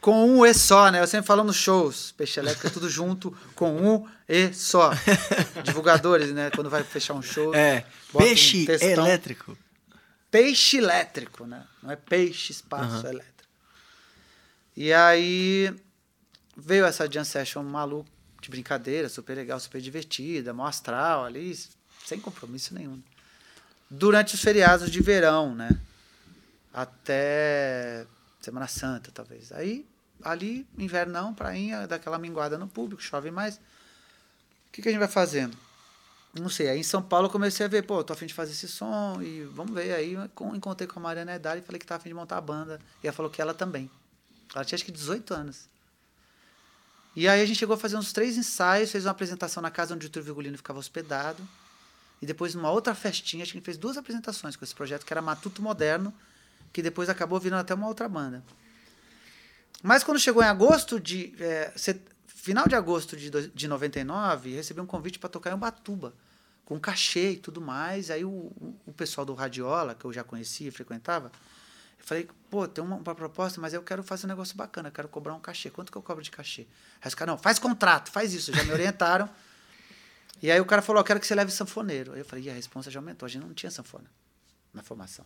com um E só, né? Eu sempre falo nos shows, peixe elétrico é tudo junto, com um E só. Divulgadores, né? Quando vai fechar um show.
É. Peixe um elétrico.
Peixe elétrico, né? Não é peixe, espaço uhum. elétrico. E aí veio essa jam session maluca, de brincadeira, super legal, super divertida, mó astral ali, sem compromisso nenhum. Durante os feriados de verão, né? Até Semana Santa, talvez. Aí, ali, invernão, prainha, daquela minguada no público, chove mais. O que, que a gente vai fazendo? Não sei. Aí em São Paulo eu comecei a ver, pô, tô afim de fazer esse som e vamos ver. Aí encontrei com a Mariana Edari e falei que tava afim de montar a banda. E ela falou que ela também. Ela tinha acho que 18 anos. E aí a gente chegou a fazer uns três ensaios, fez uma apresentação na casa onde o Túlio Vigolino ficava hospedado. E depois, numa outra festinha, a gente fez duas apresentações com esse projeto, que era Matuto Moderno, que depois acabou virando até uma outra banda. Mas quando chegou em agosto de. É, final de agosto de, de 99, recebi um convite para tocar em Ubatuba, com cachê e tudo mais. Aí o, o pessoal do Radiola, que eu já conhecia, frequentava, eu falei, pô, tem uma, uma, proposta, mas eu quero fazer um negócio bacana, quero cobrar um cachê. Quanto que eu cobro de cachê? Aí os caras, não, faz contrato, faz isso. Já me orientaram. e aí o cara falou, eu quero que você leve sanfoneiro. Aí eu falei, e a resposta já aumentou. A gente não tinha sanfona na formação.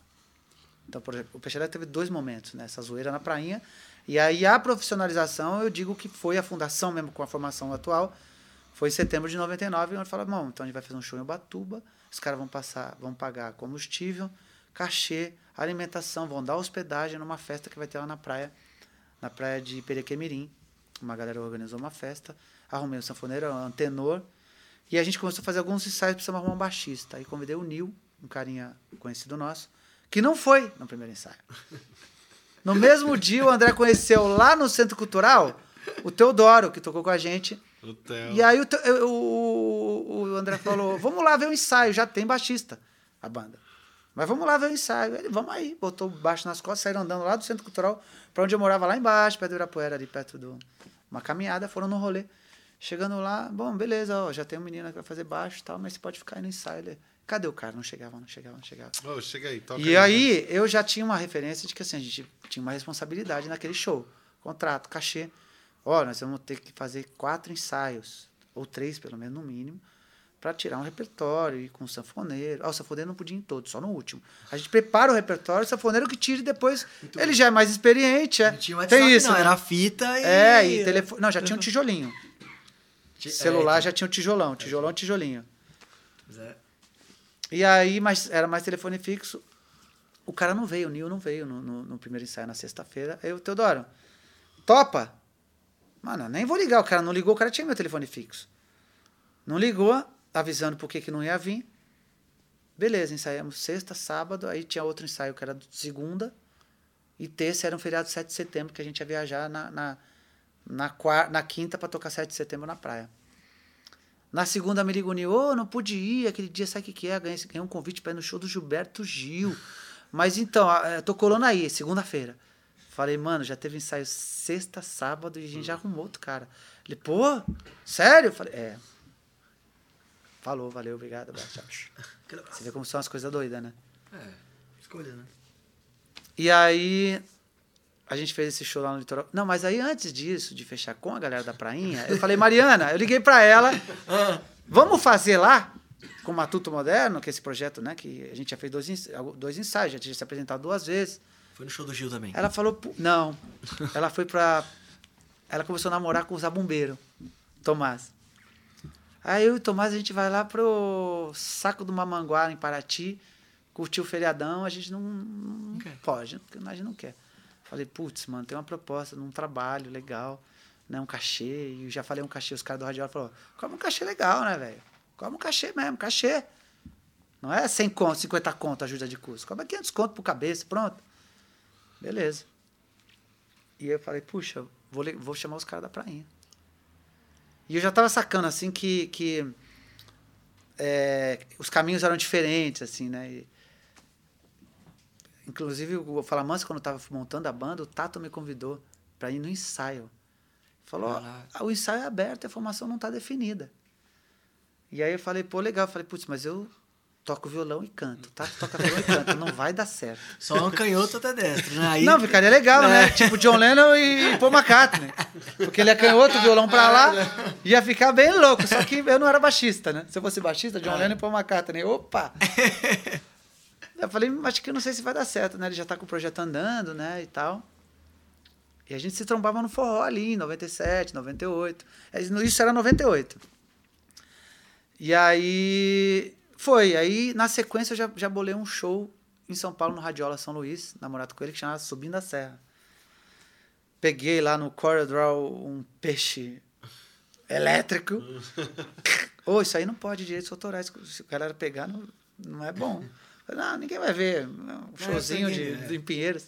Então, por exemplo, o Peixeira teve dois momentos, né? Essa zoeira na prainha. E aí a profissionalização, eu digo que foi a fundação mesmo com a formação atual. Foi em setembro de 99, onde fala, bom, então a gente vai fazer um show em Ubatuba, os caras vão passar, vão pagar combustível, cachê, alimentação, vão dar hospedagem numa festa que vai ter lá na praia, na praia de Perequemirim. Uma galera organizou uma festa, arrumei um sanfoneiro, um tenor, e a gente começou a fazer alguns ensaios, precisamos arrumar um baixista. Aí convidei o Nil, um carinha conhecido nosso, que não foi no primeiro ensaio. No mesmo dia, o André conheceu lá no Centro Cultural o Teodoro, que tocou com a gente. E aí o, o, o André falou: vamos lá ver o ensaio, já tem baixista a banda. Mas vamos lá ver o ensaio. Ele, vamos aí. Botou baixo nas costas, saíram andando lá do Centro Cultural para onde eu morava, lá embaixo, perto do Irapuera, ali perto do. Uma caminhada, foram no rolê. Chegando lá, bom, beleza, ó, já tem um menino que vai fazer baixo e tal, mas você pode ficar aí no ensaio. Ele, Cadê o cara? Não chegava, não chegava, não chegava.
Oh, chega aí, toca
E aí, aí eu já tinha uma referência de que assim, a gente tinha uma responsabilidade naquele show. Contrato, cachê. Ó, nós vamos ter que fazer quatro ensaios, ou três pelo menos, no mínimo, para tirar um repertório e com o sanfoneiro. Ah, o sanfoneiro não podia ir em todos, só no último. A gente prepara o repertório, o sanfoneiro que tire depois. Muito ele bom. já é mais experiente. É. Não
tinha WhatsApp, Tem isso. Não, né? era fita e.
É, e telefone. Não, já tinha um tijolinho. É, Celular já tinha um tijolão, tijolão, tijolinho. É. E aí, mas era mais telefone fixo. O cara não veio, o Nil não veio no, no, no primeiro ensaio na sexta-feira. Aí o Teodoro, topa? Mano, nem vou ligar. O cara não ligou, o cara tinha meu telefone fixo. Não ligou, avisando por que, que não ia vir. Beleza, ensaiamos sexta, sábado, aí tinha outro ensaio que era segunda. E terça era um feriado 7 de setembro, que a gente ia viajar na, na, na, na quinta para tocar 7 de setembro na praia. Na segunda me ligou oh, não pude ir, aquele dia sabe o que, que é? Ganhei, ganhei um convite para ir no show do Gilberto Gil. Mas então, eu tô colando aí, segunda-feira. Falei, mano, já teve ensaio sexta, sábado e a gente já arrumou outro cara. Ele, pô, sério? Falei, é. Falou, valeu, obrigado, abraço, tchau. Você vê como são as coisas doidas, né?
É, escolha, né?
E aí, a gente fez esse show lá no litoral. Não, mas aí antes disso, de fechar com a galera da prainha, eu falei, Mariana, eu liguei para ela, vamos fazer lá com o Matuto Moderno, que é esse projeto, né, que a gente já fez dois, dois ensaios, já tinha se apresentado duas vezes.
Foi no show do Gil também.
Ela falou, não, ela foi pra, ela começou a namorar com o Zabumbeiro, Tomás. Aí eu e o Tomás, a gente vai lá pro Saco do Mamanguá, em Paraty, curtir o feriadão, a gente não, não pode, a gente não quer. Falei, putz, mano, tem uma proposta num trabalho legal, né? Um cachê. E já falei um cachê, os caras do Radiola falaram, como um cachê legal, né, velho? Como um cachê mesmo, cachê. Não é 100 conto, 50 conto ajuda de custo. É 500 conto por cabeça, pronto. Beleza. E eu falei, puxa, vou, vou chamar os caras da prainha. E eu já tava sacando, assim, que, que é, os caminhos eram diferentes, assim, né? E, inclusive, o Falamansa, quando eu tava montando a banda, o Tato me convidou para ir no ensaio. Falou, ah, o ensaio é aberto, a formação não está definida. E aí eu falei, pô, legal. Eu falei, putz, mas eu toco violão e canto, tá? Toca violão e canto, não vai dar certo.
Só um canhoto até destro, né? Aí...
Não, ficaria legal, né? é. né? Tipo John Lennon e Paul McCartney. Porque ele é canhoto, violão pra lá, ia ficar bem louco. Só que eu não era baixista, né? Se eu fosse baixista, John é. Lennon e Paul McCartney. Opa! eu falei, acho que eu não sei se vai dar certo, né? Ele já tá com o projeto andando, né? E tal. E a gente se trombava no forró ali, em 97, 98. Isso era 98. E aí foi. Aí, na sequência, eu já, já bolei um show em São Paulo, no Radiola São Luís, namorado com ele, que chamava Subindo a Serra. Peguei lá no CorelDRAW um peixe elétrico. Ô, oh, isso aí não pode direitos autorais. Se o cara pegar, não, não é bom. Não, ninguém vai ver. Um é, showzinho é, de, é. de, em Pinheiros.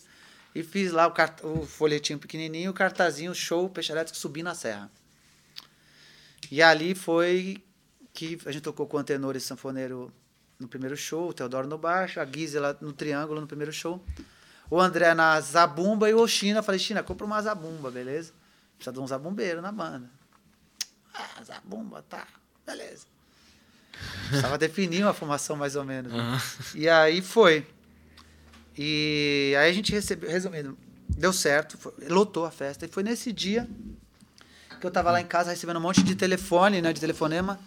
E fiz lá o, cart... o folhetinho pequenininho, o cartazinho, show, peixe elétrico, subindo a serra. E ali foi que a gente tocou com o tenor e sanfoneiro no primeiro show, o Teodoro no baixo, a Gisela no triângulo no primeiro show, o André na zabumba e o China. Falei, China, compra uma zabumba, beleza? Precisa de um zabumbeiro na banda. Ah, zabumba, tá, beleza. Precisava definir uma formação mais ou menos. Né? E aí foi. E aí a gente recebeu, resumindo, deu certo, foi, lotou a festa. E foi nesse dia que eu tava lá em casa recebendo um monte de telefone, né, de telefonema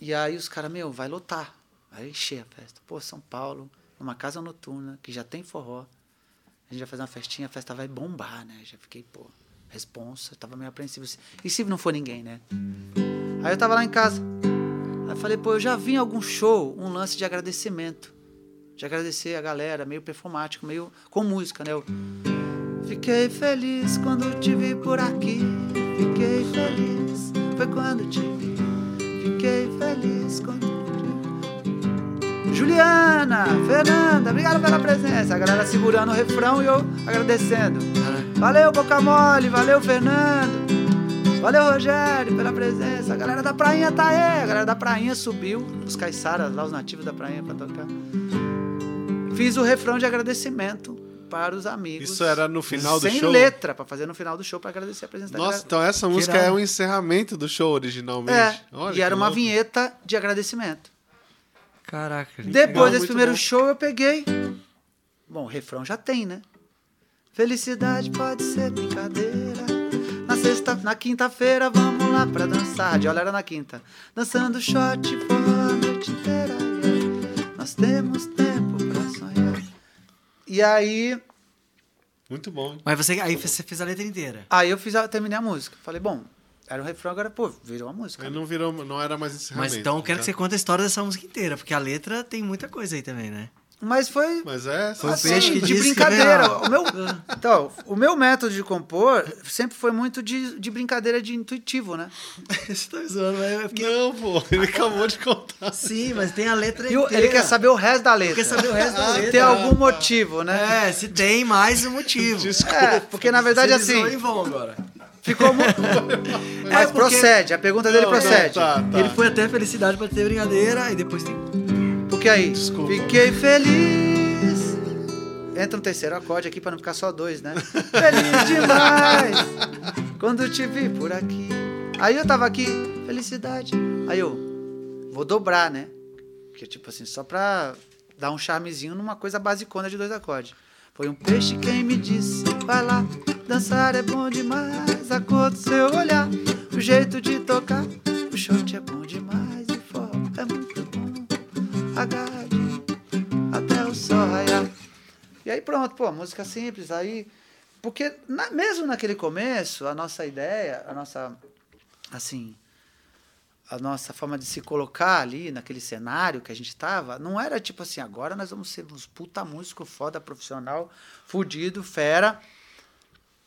e aí os caras, meu, vai lotar. Vai encher a festa. Pô, São Paulo, numa casa noturna, que já tem forró. A gente vai fazer uma festinha, a festa vai bombar, né? Já fiquei, pô, responsa. Tava meio apreensivo. E se não for ninguém, né? Aí eu tava lá em casa. Aí falei, pô, eu já vi em algum show um lance de agradecimento. De agradecer a galera, meio performático, meio com música, né? Eu, Fiquei feliz quando te vi por aqui. Fiquei feliz, foi quando te vi. Fiquei feliz quando. Juliana, Fernanda, obrigado pela presença. A galera segurando o refrão e eu agradecendo. Valeu, Boca Mole, valeu, Fernando. Valeu, Rogério, pela presença. A galera da prainha tá aí. A galera da prainha subiu, os caiçaras lá, os nativos da prainha pra tocar. Fiz o refrão de agradecimento para os amigos.
Isso era no final do
show?
Sem
letra, para fazer no final do show, para agradecer a presença
Nossa, então essa música é o encerramento do show originalmente.
É, Olha, e era uma louco. vinheta de agradecimento.
Caraca.
Depois desse primeiro bom. show eu peguei. Bom, o refrão já tem, né? Felicidade pode ser brincadeira. Na sexta, na quinta-feira vamos lá pra dançar. De olha era na quinta. Dançando shot for a noite inteira. Nós temos tempo pra sonhar. E aí.
Muito bom.
Mas você, aí você fez a letra inteira.
Aí eu fiz a, terminei a música. Falei, bom, era um refrão, agora, pô, virou uma música.
Aí não virou, não era mais encerramento.
Mas então eu quero tá? que você conte a história dessa música inteira, porque a letra tem muita coisa aí também, né?
Mas foi.
Mas é,
foi assim, peixe que de brincadeira. Que o meu, então, o meu método de compor sempre foi muito de, de brincadeira de intuitivo, né?
Você tá zoando, mas é
porque... Não, pô, ele acabou de contar.
Sim, mas tem a letra
inteira. Ele quer saber o resto da letra.
Quer saber o resto da letra.
Tem algum motivo, né?
É, se tem mais um motivo.
Desculpa. É, porque na verdade
Você
assim.
Em vão agora.
Ficou muito. Mas é porque... procede, a pergunta dele não, procede. Não, tá,
tá. Ele foi até a felicidade para ter brincadeira e depois tem.
Porque aí, Desculpa. fiquei feliz Entra um terceiro acorde aqui para não ficar só dois, né? Feliz demais quando te vi por aqui. Aí eu tava aqui, felicidade. Aí eu vou dobrar, né? Porque tipo assim, só pra dar um charmezinho numa coisa basicona de dois acordes. Foi um peixe quem me disse, vai lá, dançar é bom demais, a cor do seu olhar, o jeito de tocar, o short é bom demais Agarre até o sol raiar. E aí pronto, pô, música simples. Aí. Porque na, mesmo naquele começo, a nossa ideia, a nossa. Assim. A nossa forma de se colocar ali naquele cenário que a gente estava, não era tipo assim, agora nós vamos ser uns puta músico foda, profissional, fudido, fera.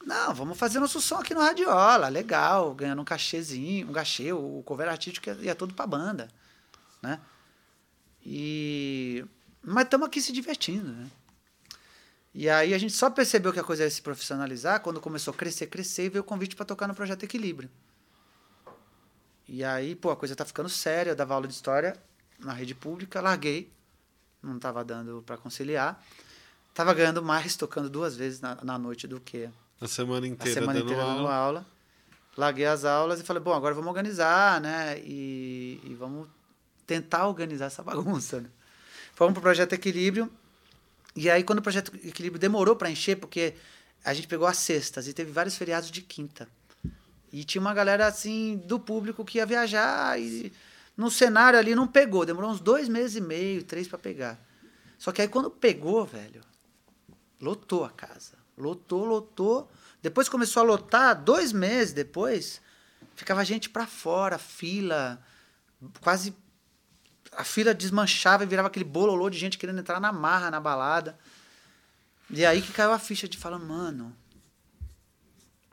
Não, vamos fazer nosso som aqui no Radiola, legal, ganhando um cachezinho, um cachê, o cover artístico ia, ia todo pra banda, né? E... Mas estamos aqui se divertindo, né? E aí a gente só percebeu que a coisa ia se profissionalizar quando começou a crescer, crescer e veio o convite para tocar no Projeto Equilíbrio. E aí, pô, a coisa tá ficando séria. Eu dava aula de história na rede pública, larguei. Não tava dando para conciliar. Tava ganhando mais tocando duas vezes na, na noite do que
a semana inteira,
a semana
dando,
inteira
aula.
dando aula. Larguei as aulas e falei, bom, agora vamos organizar, né? E, e vamos tentar organizar essa bagunça. Né? Fomos pro Projeto Equilíbrio. E aí, quando o Projeto Equilíbrio demorou para encher, porque a gente pegou as sextas e teve vários feriados de quinta. E tinha uma galera, assim, do público que ia viajar e no cenário ali não pegou. Demorou uns dois meses e meio, três para pegar. Só que aí, quando pegou, velho, lotou a casa. Lotou, lotou. Depois começou a lotar, dois meses depois, ficava gente para fora, fila, quase. A fila desmanchava e virava aquele bololô de gente querendo entrar na marra, na balada. E aí que caiu a ficha de falar, mano.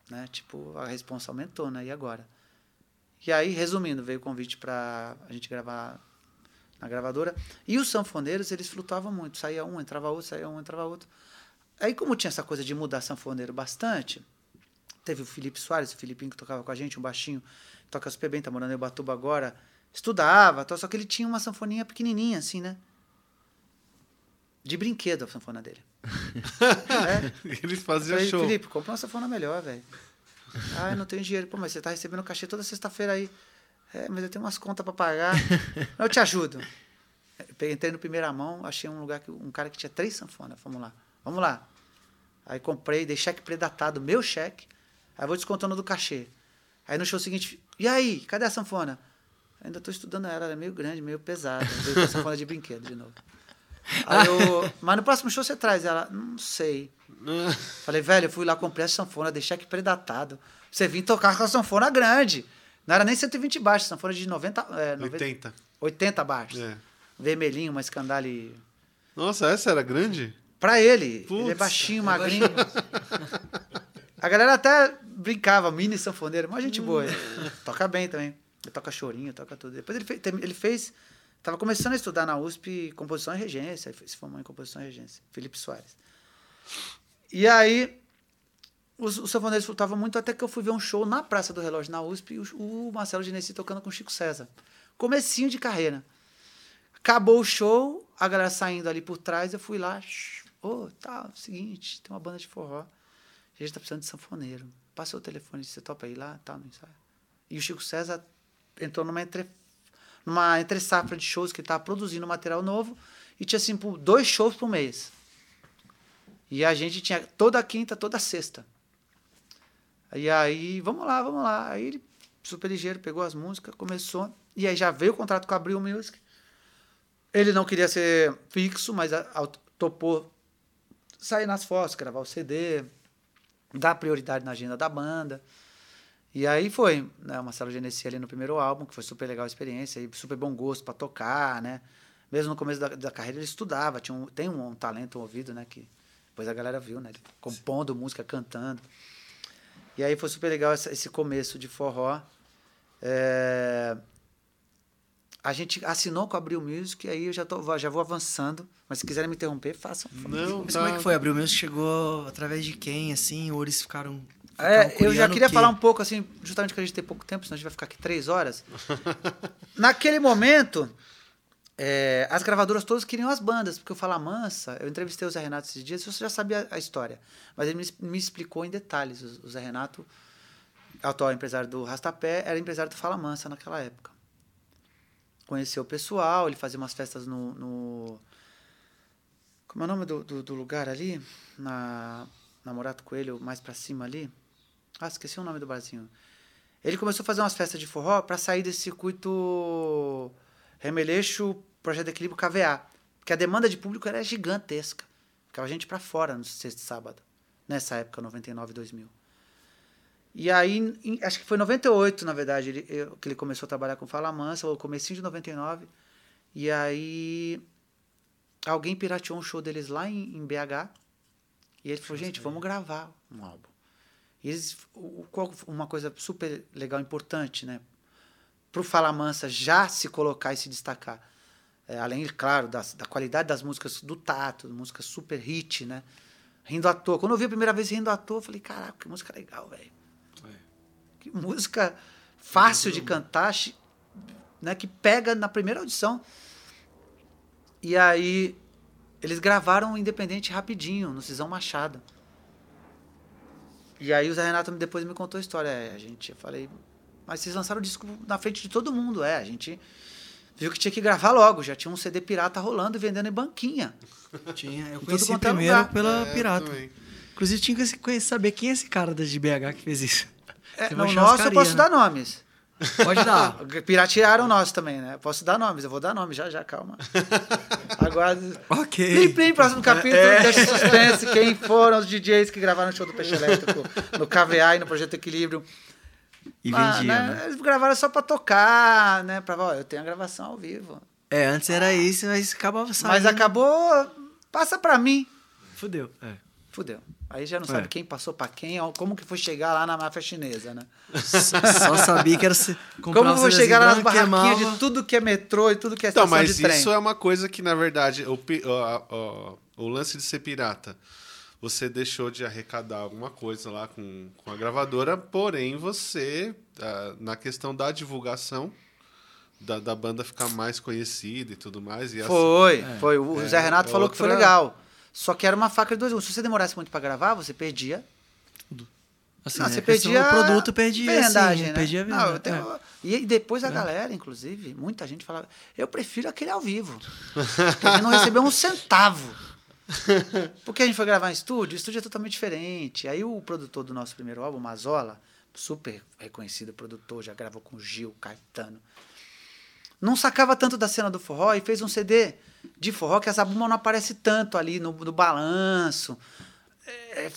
Né? Tipo, a responsa aumentou, né? E agora? E aí, resumindo, veio o convite para a gente gravar na gravadora. E os sanfoneiros, eles flutuavam muito. Saía um, entrava outro, saía um, entrava outro. Aí, como tinha essa coisa de mudar sanfoneiro bastante, teve o Felipe Soares, o Filipinho que tocava com a gente, um baixinho, toca super bem, tá morando em Ubatuba agora, estudava, só que ele tinha uma sanfoninha pequenininha, assim, né? De brinquedo a sanfona dele.
é? Eles faziam show.
Felipe, compra uma sanfona melhor, velho. Ah, eu não tenho dinheiro. Pô, mas você tá recebendo cachê toda sexta-feira aí. É, mas eu tenho umas contas para pagar. eu te ajudo. Entrei no primeira mão, achei um lugar que um cara que tinha três sanfonas. Vamos lá. Vamos lá. Aí comprei, dei cheque predatado, meu cheque. Aí vou descontando do cachê. Aí no show seguinte, e aí, cadê a sanfona? Ainda estou estudando ela, ela é meio grande, meio pesada. Veio com a sanfona de brinquedo de novo. Aí eu, mas no próximo show você traz ela. Não sei. Falei, velho, eu fui lá, comprei a sanfona, dei cheque predatado. Você vim tocar com a sanfona grande. Não era nem 120 baixos, sanfona de 90, é,
80.
80 baixos. É. Vermelhinho, uma escandale.
Nossa, essa era grande?
Pra ele. Putz, ele é baixinho, magrinho. a galera até brincava, mini sanfoneiro, mas gente boa. toca bem também. Toca chorinho, toca tudo. Depois ele fez, ele fez. Tava começando a estudar na USP composição e regência. Se formou em composição e regência. Felipe Soares. E aí, os, os sanfoneiros flutuavam muito até que eu fui ver um show na Praça do Relógio, na USP, e o, o Marcelo Genesi tocando com Chico César. Comecinho de carreira. Acabou o show, a galera saindo ali por trás, eu fui lá, Ô, oh, tá, seguinte, tem uma banda de forró. A gente tá precisando de sanfoneiro. Passou o telefone, você topa ir lá, tá, no ensaio. E o Chico César entrou numa entre, numa entre safra de shows que ele tava produzindo material novo e tinha, assim, dois shows por mês. E a gente tinha toda quinta, toda sexta. E aí, vamos lá, vamos lá. Aí ele, super ligeiro, pegou as músicas, começou. E aí já veio o contrato com a Abril Music. Ele não queria ser fixo, mas a, a, topou sair nas fotos, gravar o CD, dar prioridade na agenda da banda. E aí foi, né, o Marcelo Genesi ali no primeiro álbum, que foi super legal a experiência, e super bom gosto para tocar, né? Mesmo no começo da, da, carreira ele estudava, tinha um, tem um, um, talento, um ouvido, né? Que depois a galera viu, né? Ele compondo música, cantando. E aí foi super legal esse, esse começo de forró. É, a gente assinou com a Abril Music, e aí eu já, tô, já vou avançando. Mas se quiserem me interromper, façam.
Não, Mas tá. como é que foi? A Abril Music chegou através de quem, assim? Ou eles ficaram...
É, eu já queria falar um pouco, assim, justamente que a gente tem pouco tempo, senão a gente vai ficar aqui três horas. Naquele momento, é, as gravadoras todas queriam as bandas, porque o Fala Mansa, eu entrevistei o Zé Renato esses dias, você já sabia a história, mas ele me, me explicou em detalhes. O, o Zé Renato, atual empresário do Rastapé, era empresário do Fala Mansa naquela época conheceu o pessoal, ele fazia umas festas no. no como é o nome do, do, do, lugar ali? Na, na Morato Coelho, mais para cima ali. Ah, esqueci o nome do barzinho. Ele começou a fazer umas festas de forró para sair desse circuito Remeleixo, Projeto Equilíbrio KVA. Porque a demanda de público era gigantesca. Ficava gente para fora no sexto sábado. Nessa época, 99, 2000. E aí, em, acho que foi em 98, na verdade, ele, eu, que ele começou a trabalhar com Fala Mansa, ou comecinho de 99. E aí, alguém pirateou um show deles lá em, em BH. E ele falou, gente, vamos gravar um álbum. E eles, uma coisa super legal, importante, né? Pro Fala Mansa já se colocar e se destacar. É, além, claro, das, da qualidade das músicas, do tato, músicas super hit, né? Rindo à toa. Quando eu vi a primeira vez Rindo à toa, eu falei, caraca, que música legal, velho. Que música fácil de cantar, né, que pega na primeira audição. E aí eles gravaram o Independente rapidinho, no Cisão Machado. E aí o Zé Renato depois me contou a história. É, a gente, eu falei, mas vocês lançaram o disco na frente de todo mundo. É, a gente viu que tinha que gravar logo. Já tinha um CD pirata rolando e vendendo em banquinha.
Tinha, eu conheci é primeiro lugar. pela é, pirata. Inclusive tinha que saber quem é esse cara da GBH que fez isso.
É, no nosso eu posso né? dar nomes.
Pode dar.
Piratearam nosso também, né? Posso dar nomes, eu vou dar nomes já, já, calma. Agora.
ok.
Plim, plim, próximo capítulo, é. deixa suspense. Quem foram os DJs que gravaram o show do Peixe Elétrico no KVA e no Projeto Equilíbrio.
E vendia, né?
né? Eles gravaram só pra tocar, né? Pra, ó, eu tenho a gravação ao vivo.
É, antes era isso, mas acabava saindo.
Mas acabou. Passa pra mim.
Fudeu. É.
Fudeu. Aí já não sabe é. quem passou para quem, como que foi chegar lá na máfia chinesa, né?
Só sabia que era se
Como foi chegar lá nas barraquinhas de tudo que é metrô e tudo que é
então, estação mas de trem. isso é uma coisa que, na verdade, o, o, o, o, lance de ser pirata, você deixou de arrecadar alguma coisa lá com, com a gravadora, porém você, ah, na questão da divulgação, da, da banda ficar mais conhecida e tudo mais. E
foi, assim, foi. O é, Zé Renato falou outra... que foi legal. Só que era uma faca de dois gumes. Se você demorasse muito para gravar, você perdia.
Tudo. Assim, não, você perdia o produto, perdia vendagem, assim, né? perdia a venda. Tenho...
É. E depois a é. galera, inclusive, muita gente falava, eu prefiro aquele ao vivo. Porque não recebeu um centavo. Porque a gente foi gravar em estúdio, o estúdio é totalmente diferente. Aí o produtor do nosso primeiro álbum, Mazola, super reconhecido produtor, já gravou com Gil, Caetano. Não sacava tanto da cena do forró e fez um CD de forró que a zabumba não aparece tanto ali no, no balanço. É,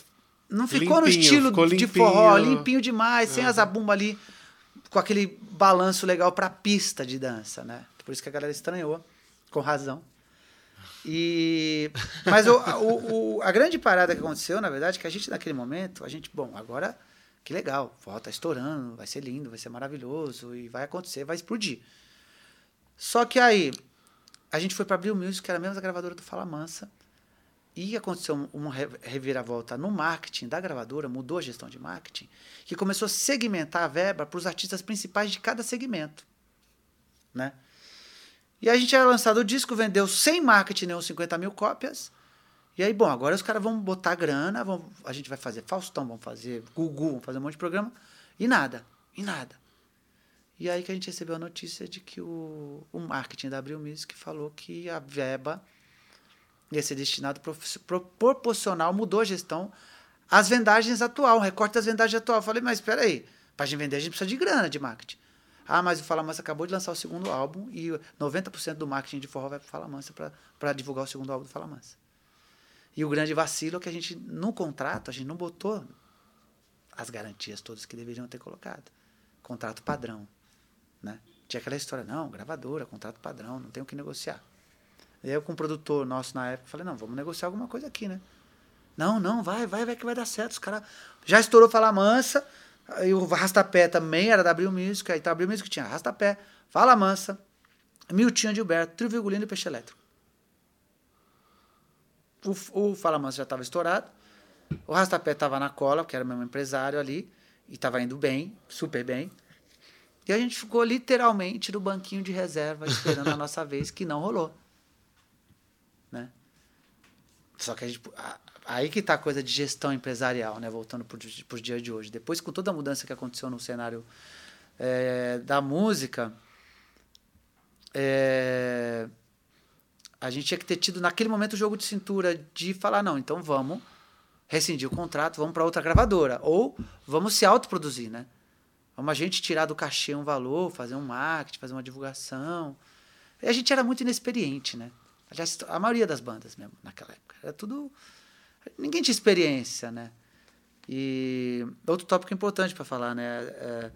não ficou limpinho, no estilo de forró, limpinho demais, sem a zabumba ali com aquele balanço legal pra pista de dança, né? Por isso que a galera estranhou, com razão. E mas o, o, o, a grande parada que aconteceu, na verdade, é que a gente naquele momento, a gente, bom, agora que legal, o forró tá estourando, vai ser lindo, vai ser maravilhoso e vai acontecer, vai explodir. Só que aí a gente foi para Abril Music, que era a mesma gravadora do Fala Mansa, e aconteceu uma reviravolta no marketing da gravadora, mudou a gestão de marketing, que começou a segmentar a verba para os artistas principais de cada segmento. Né? E a gente era lançado o disco, vendeu sem marketing nenhum 50 mil cópias. E aí, bom, agora os caras vão botar grana, vão, a gente vai fazer Faustão, vão fazer Gugu, vão fazer um monte de programa, e nada, e nada. E aí que a gente recebeu a notícia de que o, o marketing da Abril Music falou que a verba ia ser destinada pro, proporcional, mudou a gestão às vendagens atual, o recorte das vendagens atual. Eu falei, mas espera aí, para a gente vender a gente precisa de grana de marketing. Ah, mas o Fala Mansa acabou de lançar o segundo álbum e 90% do marketing de forró vai para o Fala Mansa para divulgar o segundo álbum do Fala Mansa. E o grande vacilo é que a gente, no contrato, a gente não botou as garantias todas que deveriam ter colocado. Contrato padrão. Né? Tinha aquela história, não, gravadora, contrato padrão, não tem o que negociar. E eu com o produtor nosso na época, falei, não, vamos negociar alguma coisa aqui, né? Não, não, vai, vai, vai que vai dar certo. Os caras já estourou Fala Mansa, aí o Rastapé também era da Abril Music, aí tá Abril Music tinha Rastapé, Fala Mansa, Miltinho Gilberto, Trio Virgulino e Peixe Elétrico. O, o Fala Mansa já estava estourado, o Rastapé estava na cola, que era meu empresário ali, e estava indo bem, super bem. E a gente ficou literalmente no banquinho de reserva esperando a nossa vez, que não rolou. Né? Só que a gente, aí que está a coisa de gestão empresarial, né? voltando para o dia de hoje. Depois, com toda a mudança que aconteceu no cenário é, da música, é, a gente tinha que ter tido naquele momento o jogo de cintura de falar, não, então vamos rescindir o contrato, vamos para outra gravadora. Ou vamos se autoproduzir, né? Vamos a gente tirar do cachê um valor, fazer um marketing, fazer uma divulgação. E a gente era muito inexperiente, né? Aliás, a maioria das bandas mesmo, naquela época. Era tudo. Ninguém tinha experiência, né? E outro tópico importante para falar, né? É,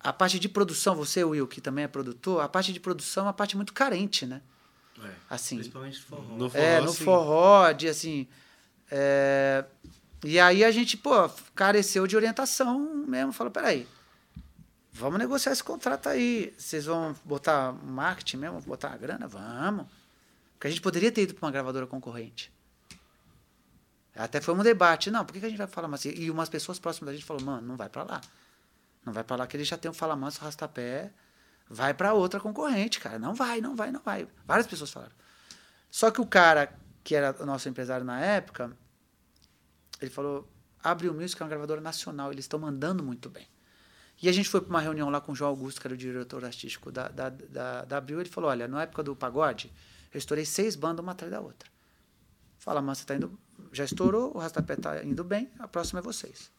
a parte de produção, você, Will, que também é produtor, a parte de produção é uma parte muito carente, né?
É, assim, principalmente no forró.
No forró, é, no sim. forró, de assim. É, e aí a gente, pô, careceu de orientação mesmo. Falou, peraí, vamos negociar esse contrato aí. Vocês vão botar marketing mesmo? Botar a grana? Vamos. Porque a gente poderia ter ido para uma gravadora concorrente. Até foi um debate. Não, por que a gente vai falar assim? E umas pessoas próximas da gente falaram, mano, não vai para lá. Não vai para lá que ele já tem o Fala Manso, Rastapé. Vai para outra concorrente, cara. Não vai, não vai, não vai. Várias pessoas falaram. Só que o cara, que era o nosso empresário na época, ele falou: Abre o Music é uma gravadora nacional, eles estão mandando muito bem. E a gente foi para uma reunião lá com o João Augusto, que era o diretor artístico da, da, da, da Abril. Ele falou: Olha, na época do pagode, eu estourei seis bandas uma atrás da outra. Fala, Mansa tá indo, já estourou, o Rastapé tá indo bem, a próxima é vocês.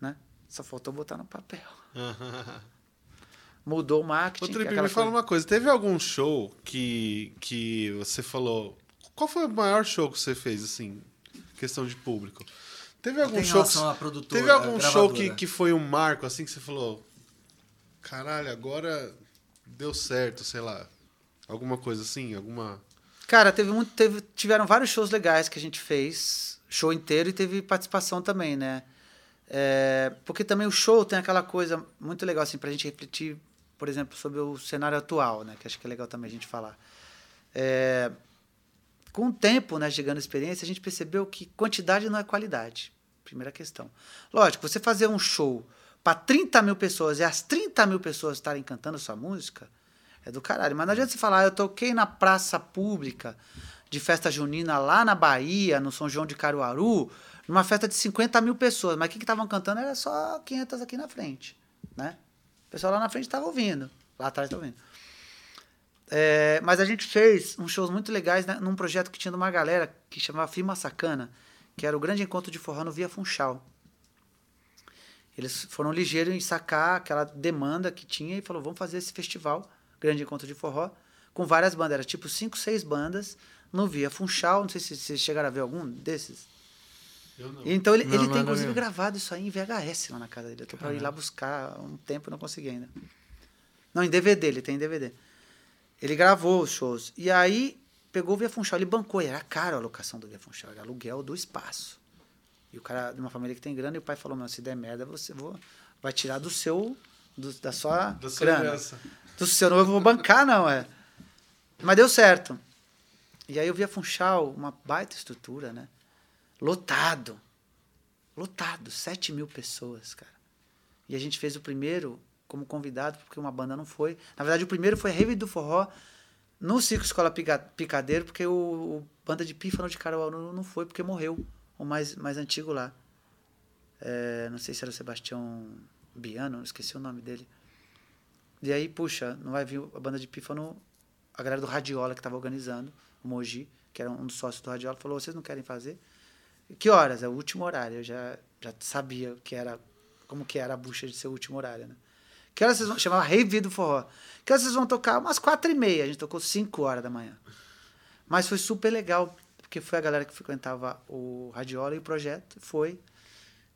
Né? Só faltou botar no papel. Mudou o marketing.
Ô, Tripe, me fala uma coisa. Teve algum show que, que você falou... Qual foi o maior show que você fez, assim, questão de público? Teve algum show que, Teve algum show que, que foi um marco, assim, que você falou... Caralho, agora deu certo, sei lá. Alguma coisa assim? Alguma...
Cara, teve muito, teve, tiveram vários shows legais que a gente fez. Show inteiro e teve participação também, né? É, porque também o show tem aquela coisa muito legal, assim, pra gente refletir, por exemplo, sobre o cenário atual, né? Que acho que é legal também a gente falar. É, com o tempo, né, chegando a experiência, a gente percebeu que quantidade não é qualidade. Primeira questão. Lógico, você fazer um show para 30 mil pessoas e as 30 mil pessoas estarem cantando sua música, é do caralho. Mas não adianta você falar, ah, eu toquei na praça pública de festa junina lá na Bahia, no São João de Caruaru, numa festa de 50 mil pessoas, mas o que estavam cantando era só 500 aqui na frente, né? O pessoal lá na frente estava ouvindo, lá atrás estava ouvindo. É, mas a gente fez uns shows muito legais né, num projeto que tinha de uma galera que chamava Firma Sacana, que era o grande encontro de forró no Via Funchal. Eles foram ligeiros em sacar aquela demanda que tinha e falou, vamos fazer esse festival, grande encontro de forró, com várias bandas. Era tipo cinco, seis bandas no Via Funchal. Não sei se vocês chegaram a ver algum desses. Então ele, não, ele não tem inclusive gravado isso aí em VHS lá na casa dele. Eu tô para ir lá buscar há um tempo e não consegui ainda. Não, em DVD, ele tem em DVD. Ele gravou os shows. E aí pegou o Via Funchal, ele bancou. E era caro a locação do Via Funchal, era aluguel do espaço. E o cara de uma família que tem grana, e o pai falou: Meu, se der merda, você vou, vai tirar do seu. Do, da sua da grana. do seu, não eu vou bancar, não, é. Mas deu certo. E aí eu via Funchal, uma baita estrutura, né? Lotado. Lotado. 7 mil pessoas, cara. E a gente fez o primeiro como convidado, porque uma banda não foi. Na verdade, o primeiro foi Rave do Forró no Circo Escola Picadeiro, porque o, o Banda de Pífano de Caruaru não foi, porque morreu. O mais, mais antigo lá. É, não sei se era o Sebastião Biano, esqueci o nome dele. E aí, puxa, não vai vir a banda de Pífano, a galera do Radiola que estava organizando, o Moji, que era um dos sócios do Radiola, falou: vocês não querem fazer? Que horas? É o último horário. Eu já, já sabia que era, como que era a bucha de ser o último horário, né? Que horas vocês vão... Chamava Rei do Forró. Que horas vocês vão tocar? Umas quatro e meia. A gente tocou cinco horas da manhã. Mas foi super legal, porque foi a galera que frequentava o Radiola e o projeto. Foi.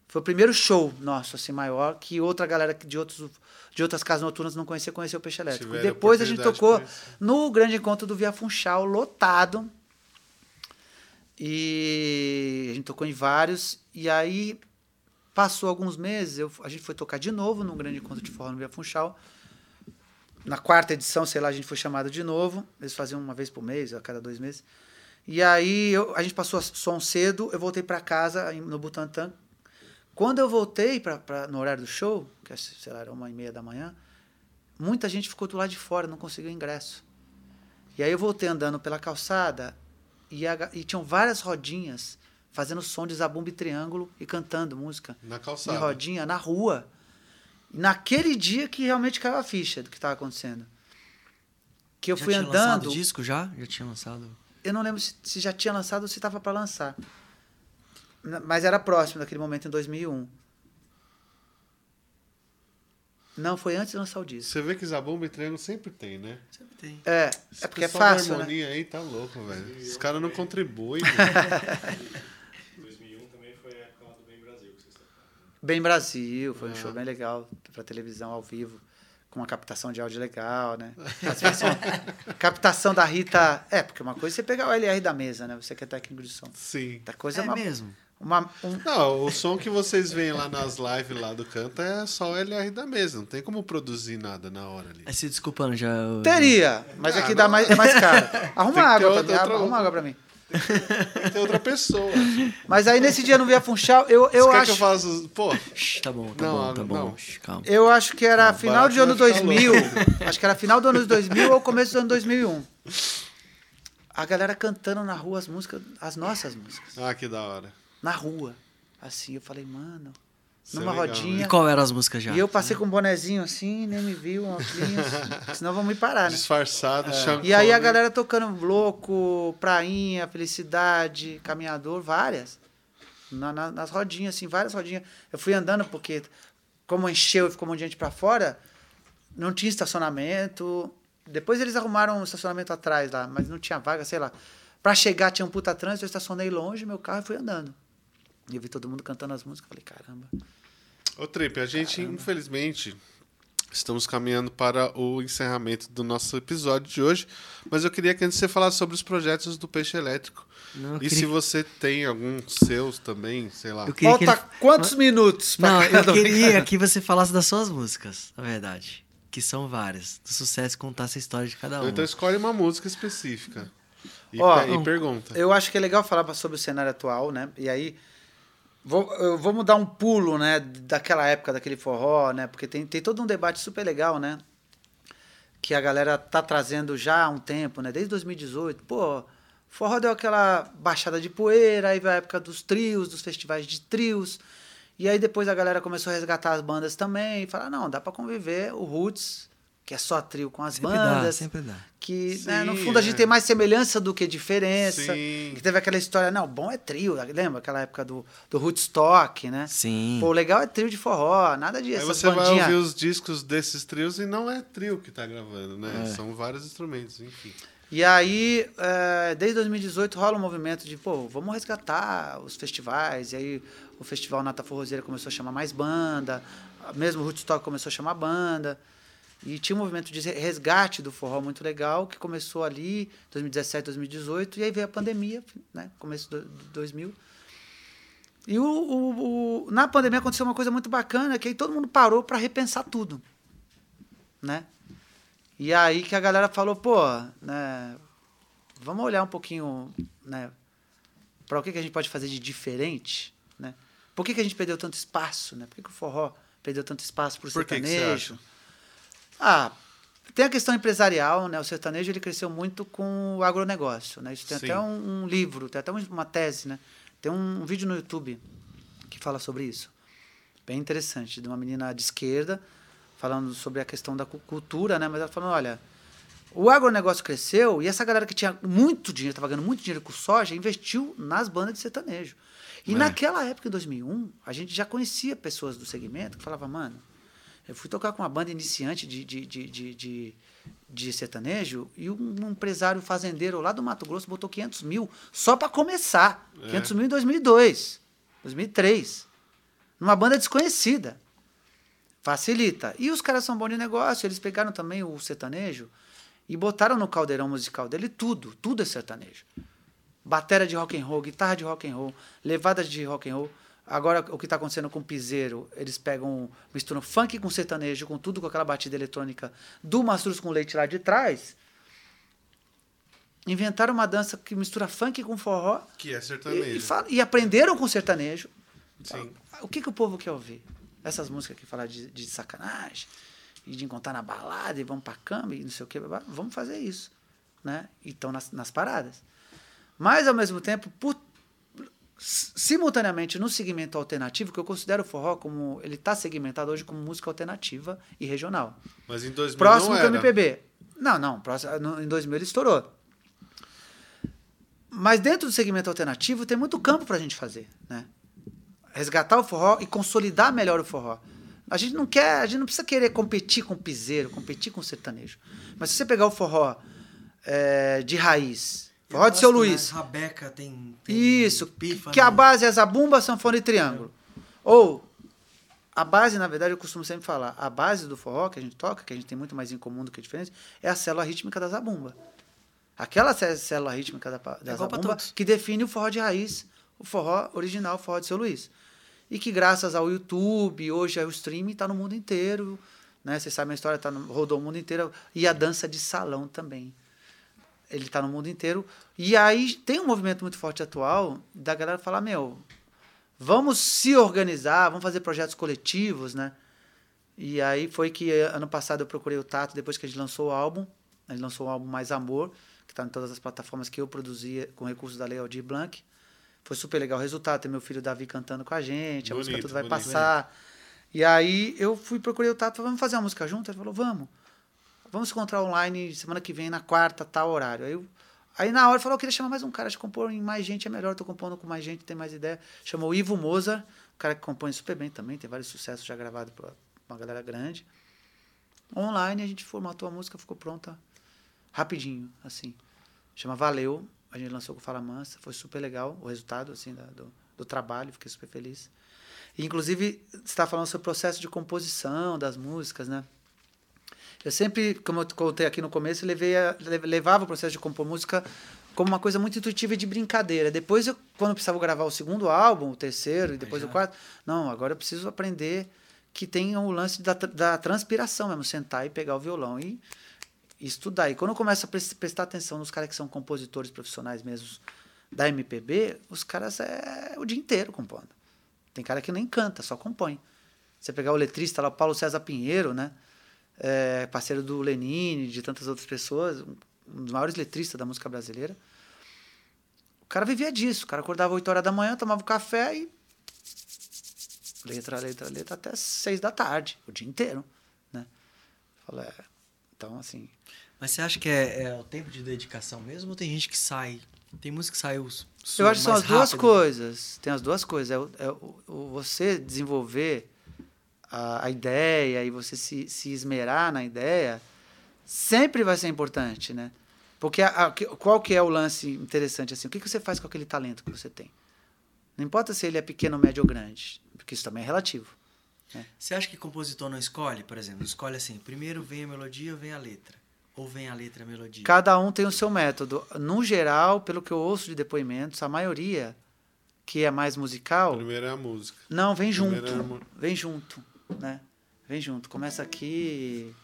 Foi o primeiro show nosso, assim, maior, que outra galera de, outros, de outras casas noturnas não conhecia, conheceu o Peixe Elétrico. Depois a gente tocou no grande encontro do Via Funchal, lotado. E a gente tocou em vários. E aí, passou alguns meses, eu, a gente foi tocar de novo num grande encontro de forró no Via Funchal. Na quarta edição, sei lá, a gente foi chamado de novo. Eles faziam uma vez por mês, a cada dois meses. E aí eu, a gente passou som cedo, eu voltei para casa no Butantã. Quando eu voltei pra, pra, no horário do show, que é, sei lá, era uma e meia da manhã, muita gente ficou do lado de fora, não conseguiu ingresso. E aí eu voltei andando pela calçada e, a, e tinham várias rodinhas fazendo som de zabumba e triângulo e cantando música.
Na calçada.
De rodinha, na rua. Naquele dia que realmente caiu a ficha do que estava acontecendo. Que eu
já
fui
tinha
andando.
Lançado disco já? Já tinha lançado?
Eu não lembro se, se já tinha lançado ou se estava para lançar. Mas era próximo daquele momento, em 2001. Não, foi antes de lançar o disco.
Você vê que Zabumba e Triângulo sempre tem, né?
Sempre tem.
É, Esse é porque é fácil,
da harmonia
né?
aí tá louco, velho. Os caras não contribuem.
2001 também foi a época do Bem Brasil que vocês
Bem Brasil, foi um show bem legal pra televisão ao vivo, com uma captação de áudio legal, né? captação da Rita... É, porque uma coisa é você pegar o LR da mesa, né? Você que é técnico de som.
Sim.
Outra coisa
É
uma,
mesmo.
Uma, um,
Não, o som que vocês veem lá nas lives lá do canto é só o LR da mesa. Não tem como produzir nada na hora ali.
É se desculpando já. eu-
Teria, mas
Ah,
aqui dá mais, é mais caro. Arruma água pra mim.
outra-
Arruma água pra mim.
Tem outra pessoa.
Mas aí nesse dia no Via Funchal, eu, eu
Você
acho.
Quer que eu faça. Pô.
Tá bom, tá
Não,
bom, tá
não.
bom. Calma.
Eu acho que era
Não,
final de ano
vai ficar
2000. acho que era final do ano 2000 ou começo do ano 2001. A galera cantando na rua as músicas, as nossas músicas.
Ah, que da hora.
Na rua. Assim, eu falei, mano,
Isso é
numa
legal,
rodinha.
E qual eram as músicas já?
E eu passei com um bonezinho assim, nem me viu, um óculos, senão vão me parar, né?
Disfarçado, Sean
E aí a
Connery.
galera tocando louco, prainha, felicidade, caminhador, várias. Na- na- nas rodinhas, assim, várias rodinhas. Eu fui andando porque, como encheu e ficou um monte de gente pra fora, não tinha estacionamento. Depois eles arrumaram um estacionamento atrás lá, mas não tinha vaga, sei lá. Pra chegar tinha um puta trânsito, eu estacionei longe, meu carro e fui andando. E eu vi todo mundo cantando as músicas, falei, caramba.
Ô, Trip, a gente, infelizmente, estamos caminhando para o encerramento do nosso episódio de hoje, mas eu queria que antes você falasse sobre os projetos do Peixe Elétrico.
Não,
e
queria-
se você tem alguns seus também, sei lá.
Falta
ele-
quantos minutos pra
Não, eu
cada um?
queria que você falasse das suas músicas, na verdade. Que são várias. Do sucesso contasse a história de cada uma.
Então escolhe uma música específica. E,
Ó,
pe- e pergunta.
Eu acho que é legal falar sobre o cenário atual, né? E aí, vou, eu vou mudar um pulo, né? Daquela época, daquele forró, né? Porque tem, tem todo um debate super legal, né? Que a galera tá trazendo já há um tempo, né? Desde 2018. Pô, forró deu aquela baixada de poeira, aí veio a época dos trios, dos festivais de trios. E aí depois a galera começou a resgatar as bandas também. E falar, não, dá pra conviver o Roots, que é só trio com as
sempre
bandas
dá, sempre dá.
que
Sim,
né, no fundo a gente
é.
tem mais semelhança do que diferença.
Sim.
Que teve aquela história, não, bom é trio, lembra aquela época do, do Woodstock, né?
Sim.
Pô, o legal é trio de forró, nada disso.
Aí você vai
bandinhas.
ouvir os discos desses trios e não é trio que tá gravando, né?
É.
São vários instrumentos, enfim.
E aí, é, desde 2018 rola um movimento de, pô, vamos resgatar os festivais. E aí o Festival Nata Forrozeira começou a chamar mais banda, mesmo o Woodstock começou a chamar banda. E tinha um movimento de resgate do forró muito legal, que começou ali, 2017, 2018, e aí veio a pandemia, né? Começo de 2000. E o, o- o- na pandemia aconteceu uma coisa muito bacana, que aí todo mundo parou para repensar tudo, né? E aí que a galera falou, pô, né, vamos olhar um pouquinho, né, para o que, que a gente pode fazer de diferente, né? Por que, que a gente perdeu tanto espaço, né? Por que, que o forró perdeu tanto espaço para o
Por que que
sertanejo? Ah, tem a questão empresarial, né? O sertanejo ele cresceu muito com o agronegócio, né? Isso tem
Sim.
até um, um livro, tem até um- uma tese, né? Tem um, vídeo no YouTube que fala sobre isso. Bem interessante, de uma menina de esquerda falando sobre a questão da cu- cultura, né? Mas ela falando, olha, o agronegócio cresceu e essa galera que tinha muito dinheiro, estava ganhando muito dinheiro com soja, investiu nas bandas de sertanejo. E
É.
naquela época, em 2001, a gente já conhecia pessoas do segmento que falavam, mano, eu fui tocar com uma banda iniciante de, de, de, de, de, sertanejo e um empresário fazendeiro lá do Mato Grosso botou 500 mil só para começar.
É.
500 mil em 2002, 2003. Numa banda desconhecida. Facilita. E os caras são bons de negócio, eles pegaram também o sertanejo e botaram no caldeirão musical dele tudo, tudo é sertanejo. Bateria de rock and roll, guitarra de rock and roll, levadas de rock and roll. Agora o que está acontecendo com o piseiro, eles pegam, misturam funk com sertanejo, com tudo com aquela batida eletrônica do Mastruz com leite lá de trás. Inventaram uma dança que mistura funk com forró
Que é
e,
sertanejo.
e, fala- e aprenderam com sertanejo.
Sim.
O que, que o povo quer ouvir? Essas músicas que falam de, de sacanagem, e de encontrar na balada, e vamos pra cama, e não sei o que, vamos fazer isso. Né? E estão nas, nas paradas. Mas, ao mesmo tempo, por- simultaneamente no segmento alternativo, que eu considero o forró como. Ele está segmentado hoje como música alternativa e regional.
Mas em 2000
Próximo
não
que o
era.
MPB. Não, não. Próximo, em 2000 ele estourou. Mas dentro do segmento alternativo tem muito campo para a gente fazer, né? Resgatar o forró e consolidar melhor o forró. A gente não quer, a gente não precisa querer competir com o piseiro, competir com o sertanejo. Mas se você pegar o forró é, de raiz, forró de seu Luiz,
Rabeca tem. tem
isso,
pifa,
que a
né?
base é zabumba, sanfona e triângulo. Ou a base, na verdade, eu costumo sempre falar, a base do forró que a gente toca, que a gente tem muito mais em comum do que diferente, é a célula rítmica da zabumba. Aquela cé- célula rítmica da, da
É
zabumba que define o forró de raiz, o forró original, o forró de seu Luiz. E que graças ao YouTube, hoje é o streaming, está no mundo inteiro. Né? Vocês sabem a história, tá no, rodou o mundo inteiro. E a dança de salão também. Ele está no mundo inteiro. E aí tem um movimento muito forte atual da galera falar, meu, vamos se organizar, vamos fazer projetos coletivos, né? E aí foi que ano passado eu procurei o Tato, depois que a gente lançou o álbum. A gente lançou o álbum Mais Amor, que está em todas as plataformas que eu produzia com recursos da Lei Aldir Blanc. Foi super legal o resultado, tem meu filho Davi cantando com a gente, a bonito, música tudo vai bonito. passar. E aí eu fui procurei o Tato, vamos fazer uma música junto? Ele falou, vamos. Vamos encontrar online semana que vem, na quarta, tal horário. Aí, aí na hora falou, eu queria chamar mais um cara, de compor em mais gente é melhor, tô compondo com mais gente, tem mais ideia. Chamou o Ivo Mozart, um cara que compõe super bem também, tem vários sucessos já gravados pra uma galera grande. Online a gente formatou a música, ficou pronta rapidinho, assim. Chama Valeu, a gente lançou com Fala Mansa, foi super legal o resultado, assim, da, do, do trabalho, fiquei super feliz. E, inclusive, você está falando sobre o processo de composição das músicas, né? Eu sempre, como eu contei aqui no começo, levei a, levava o processo de compor música como uma coisa muito intuitiva e de brincadeira. Depois, eu, quando eu precisava gravar o segundo álbum, o terceiro e depois o quarto, não, agora eu preciso aprender que tem o lance da, da transpiração mesmo, sentar e pegar o violão e, e estudar. E quando eu começo a prestar atenção nos caras que são compositores profissionais mesmo da MPB, os caras é o dia inteiro compondo. Tem cara que nem canta, só compõe. Você pegar o letrista lá, Paulo César Pinheiro, né? É, parceiro do Lenine, de tantas outras pessoas, um dos maiores letristas da música brasileira. O cara vivia disso. O cara acordava 8 horas da manhã, tomava um café e letra, letra, letra, até seis da tarde, o dia inteiro, né? Falei, é, então, assim...
Mas você acha que é, é, o tempo de dedicação mesmo ou tem gente que sai? Tem música que sai os
Eu acho que são as rápido. duas coisas. Tem as duas coisas. É, é o, o, você desenvolver a, a ideia e você se, se esmerar na ideia sempre vai ser importante, né? Porque a, a, qual que é o lance interessante assim? O que, que você faz com aquele talento que você tem? Não importa se ele é pequeno, médio ou grande porque isso também é relativo. Né?
Você acha que compositor não escolhe, por exemplo? Escolhe assim, primeiro vem a melodia, vem a letra. Ou vem a letra e a melodia?
Cada um tem o seu método. No geral, pelo que eu ouço de depoimentos, a maioria que é mais musical.
Primeiro é a música.
Não, vem junto. É vem junto, né? Vem junto. Começa aqui.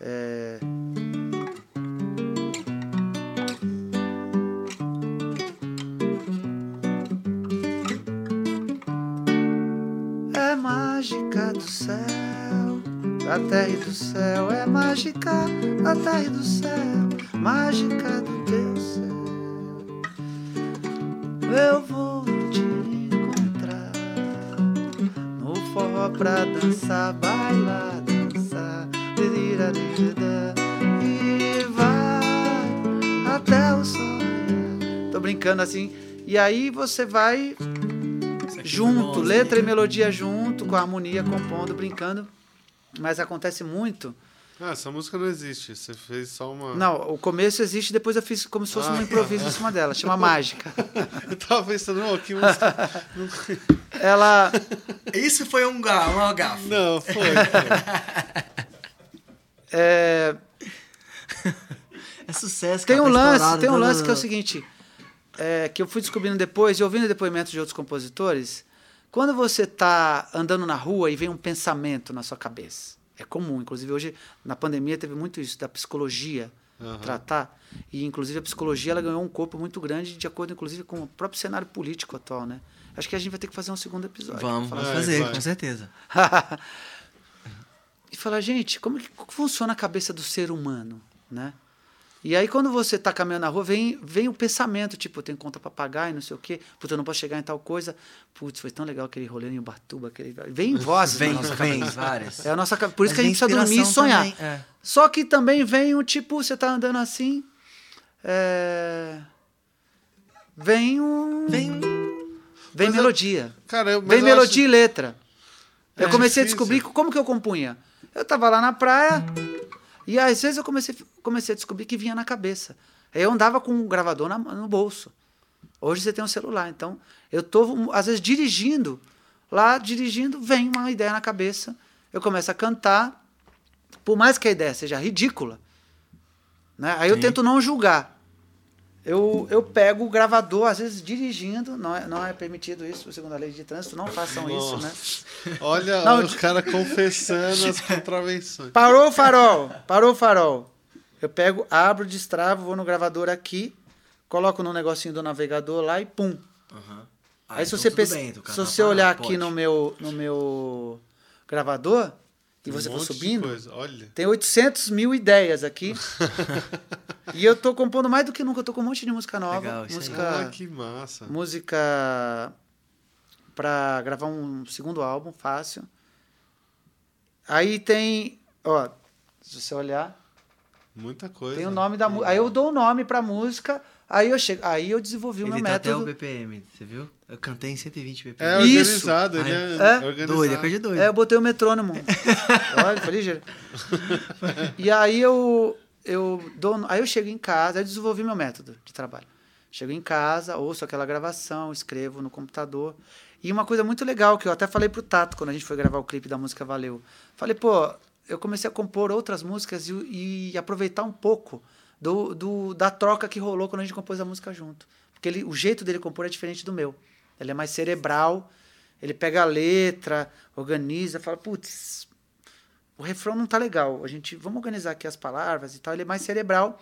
É... mágica do céu, a terra e do céu é mágica, a terra e do céu, mágica do teu céu. Eu vou pra dançar, bailar, dançar, e vai até o sol. Tô brincando assim, e aí você vai junto, letra e melodia junto, com a harmonia, compondo, brincando. Mas acontece muito.
Ah, essa música não existe. Você fez só uma.
Não, o começo existe, depois eu fiz como se fosse ah, um improviso em cima dela. Chama Mágica.
eu tava pensando, oh, que música.
Ela.
Isso foi um, ga um gafe.
Não, foi. foi.
É.
É sucesso.
Tem um lance, tem um lance que é o seguinte é, que eu fui descobrindo depois, e ouvindo depoimentos de outros compositores, quando você está andando na rua e vem um pensamento na sua cabeça, é comum, inclusive hoje na pandemia teve muito isso da psicologia uhum. tratar, e inclusive a psicologia ela ganhou um corpo muito grande de acordo inclusive com o próprio cenário político atual, né? Acho que a gente vai ter que fazer um segundo episódio.
Vamos, vamos fazer, vai. com certeza.
e falar, gente, como que funciona a cabeça do ser humano, né? E aí, quando você está caminhando na rua, vem, vem o pensamento, tipo, eu tenho conta para pagar e não sei o quê, puta, eu não posso chegar em tal coisa. Putz, foi tão legal aquele rolê em Ubatuba. Aquele... Vem vozes
vem, vem, várias.
É a nossa... Por isso Mas que a gente precisa dormir e sonhar. Também, é. Só que também vem o tipo, você está andando assim, é... vem um...
Vem...
Vem mas melodia.
Eu... Cara, eu...
vem melodia acho... e letra. É eu comecei difícil. a descobrir como que eu compunha. Eu estava lá na praia... E às vezes eu comecei, comecei a descobrir que vinha na cabeça. Eu andava com um gravador na, no bolso. Hoje você tem um celular. Então, eu estou, às vezes, dirigindo. Lá, dirigindo, vem uma ideia na cabeça. Eu começo a cantar. Por mais que a ideia seja ridícula. Né? Aí Sim. eu tento não julgar. Eu, eu pego o gravador, às vezes dirigindo, não é, não é permitido isso, segundo a lei de trânsito, não façam Nossa. isso,
né? Olha não, os caras confessando as contravenções.
Parou o farol, parou o farol. Eu pego, abro, destravo, vou no gravador aqui, coloco no negocinho do navegador lá e pum. Uhum. Ah, Aí se então você, bem, se você olhar aqui no meu, no meu gravador e você um for subindo, tem 800 mil ideias aqui. e eu tô compondo mais do que nunca. Eu tô com um monte de música nova. Legal, música,
ah, que massa.
Música para gravar um segundo álbum, fácil. Aí tem, ó, se você olhar,
muita coisa.
Tem o nome da música. Aí eu dou o nome pra música, aí eu chego, aí eu desenvolvi
ele
o meu
tá
método.
até o BPM, você viu? Eu cantei em 120 BPM.
É organizado, Isso. ele é, é organizado.
Doido, é coisa de doido.
É, eu botei o metrônomo. Olha, foi ligeiro. e aí eu eu dou, aí eu chego em casa, eu desenvolvi meu método de trabalho. Chego em casa, ouço aquela gravação, escrevo no computador. E uma coisa muito legal que eu até falei pro Tato quando a gente foi gravar o clipe da música Valeu. Falei, pô, eu comecei a compor outras músicas e, e aproveitar um pouco do, do, da troca que rolou quando a gente compôs a música junto. Porque ele, o jeito dele compor é diferente do meu. Ele é mais cerebral, ele pega a letra, organiza, fala, putz, o refrão não tá legal, a gente, vamos organizar aqui as palavras e tal. Ele é mais cerebral.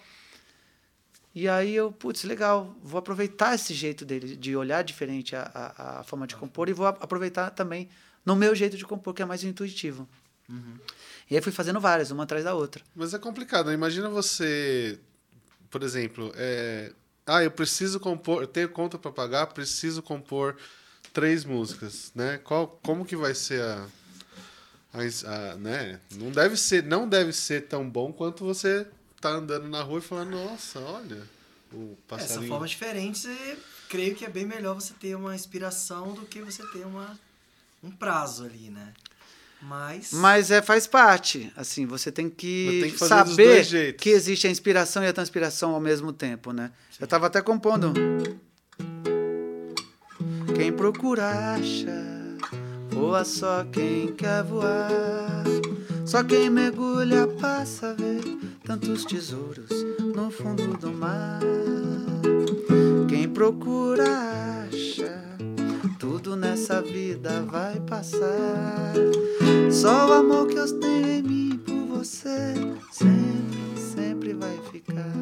E aí eu, putz, legal, vou aproveitar esse jeito dele de olhar diferente a, a, a forma de compor e vou aproveitar também no meu jeito de compor, que é mais intuitivo. Uhum. E aí fui fazendo várias, uma atrás da outra.
Mas é complicado, né? imagina você, por exemplo, é... ah, eu preciso compor, eu tenho conta para pagar, preciso compor três músicas, né? Qual, como que vai ser a, a, a né? Não deve ser, não deve ser tão bom quanto você tá andando na rua e falando, nossa, olha, o passarinho.
Essa forma diferente, creio que é bem melhor você ter uma inspiração do que você ter uma, um prazo ali, né? Mas...
Mas é, faz parte. Assim, você tem que, tem que saber que existe a inspiração e a transpiração ao mesmo tempo, né? Sim. Eu estava até compondo. Quem procura acha, voa só quem quer voar. Só quem mergulha passa a ver tantos tesouros no fundo do mar. Quem procura acha, tudo nessa vida vai passar. Só o amor que eu tenho em mim por você sempre, sempre vai ficar.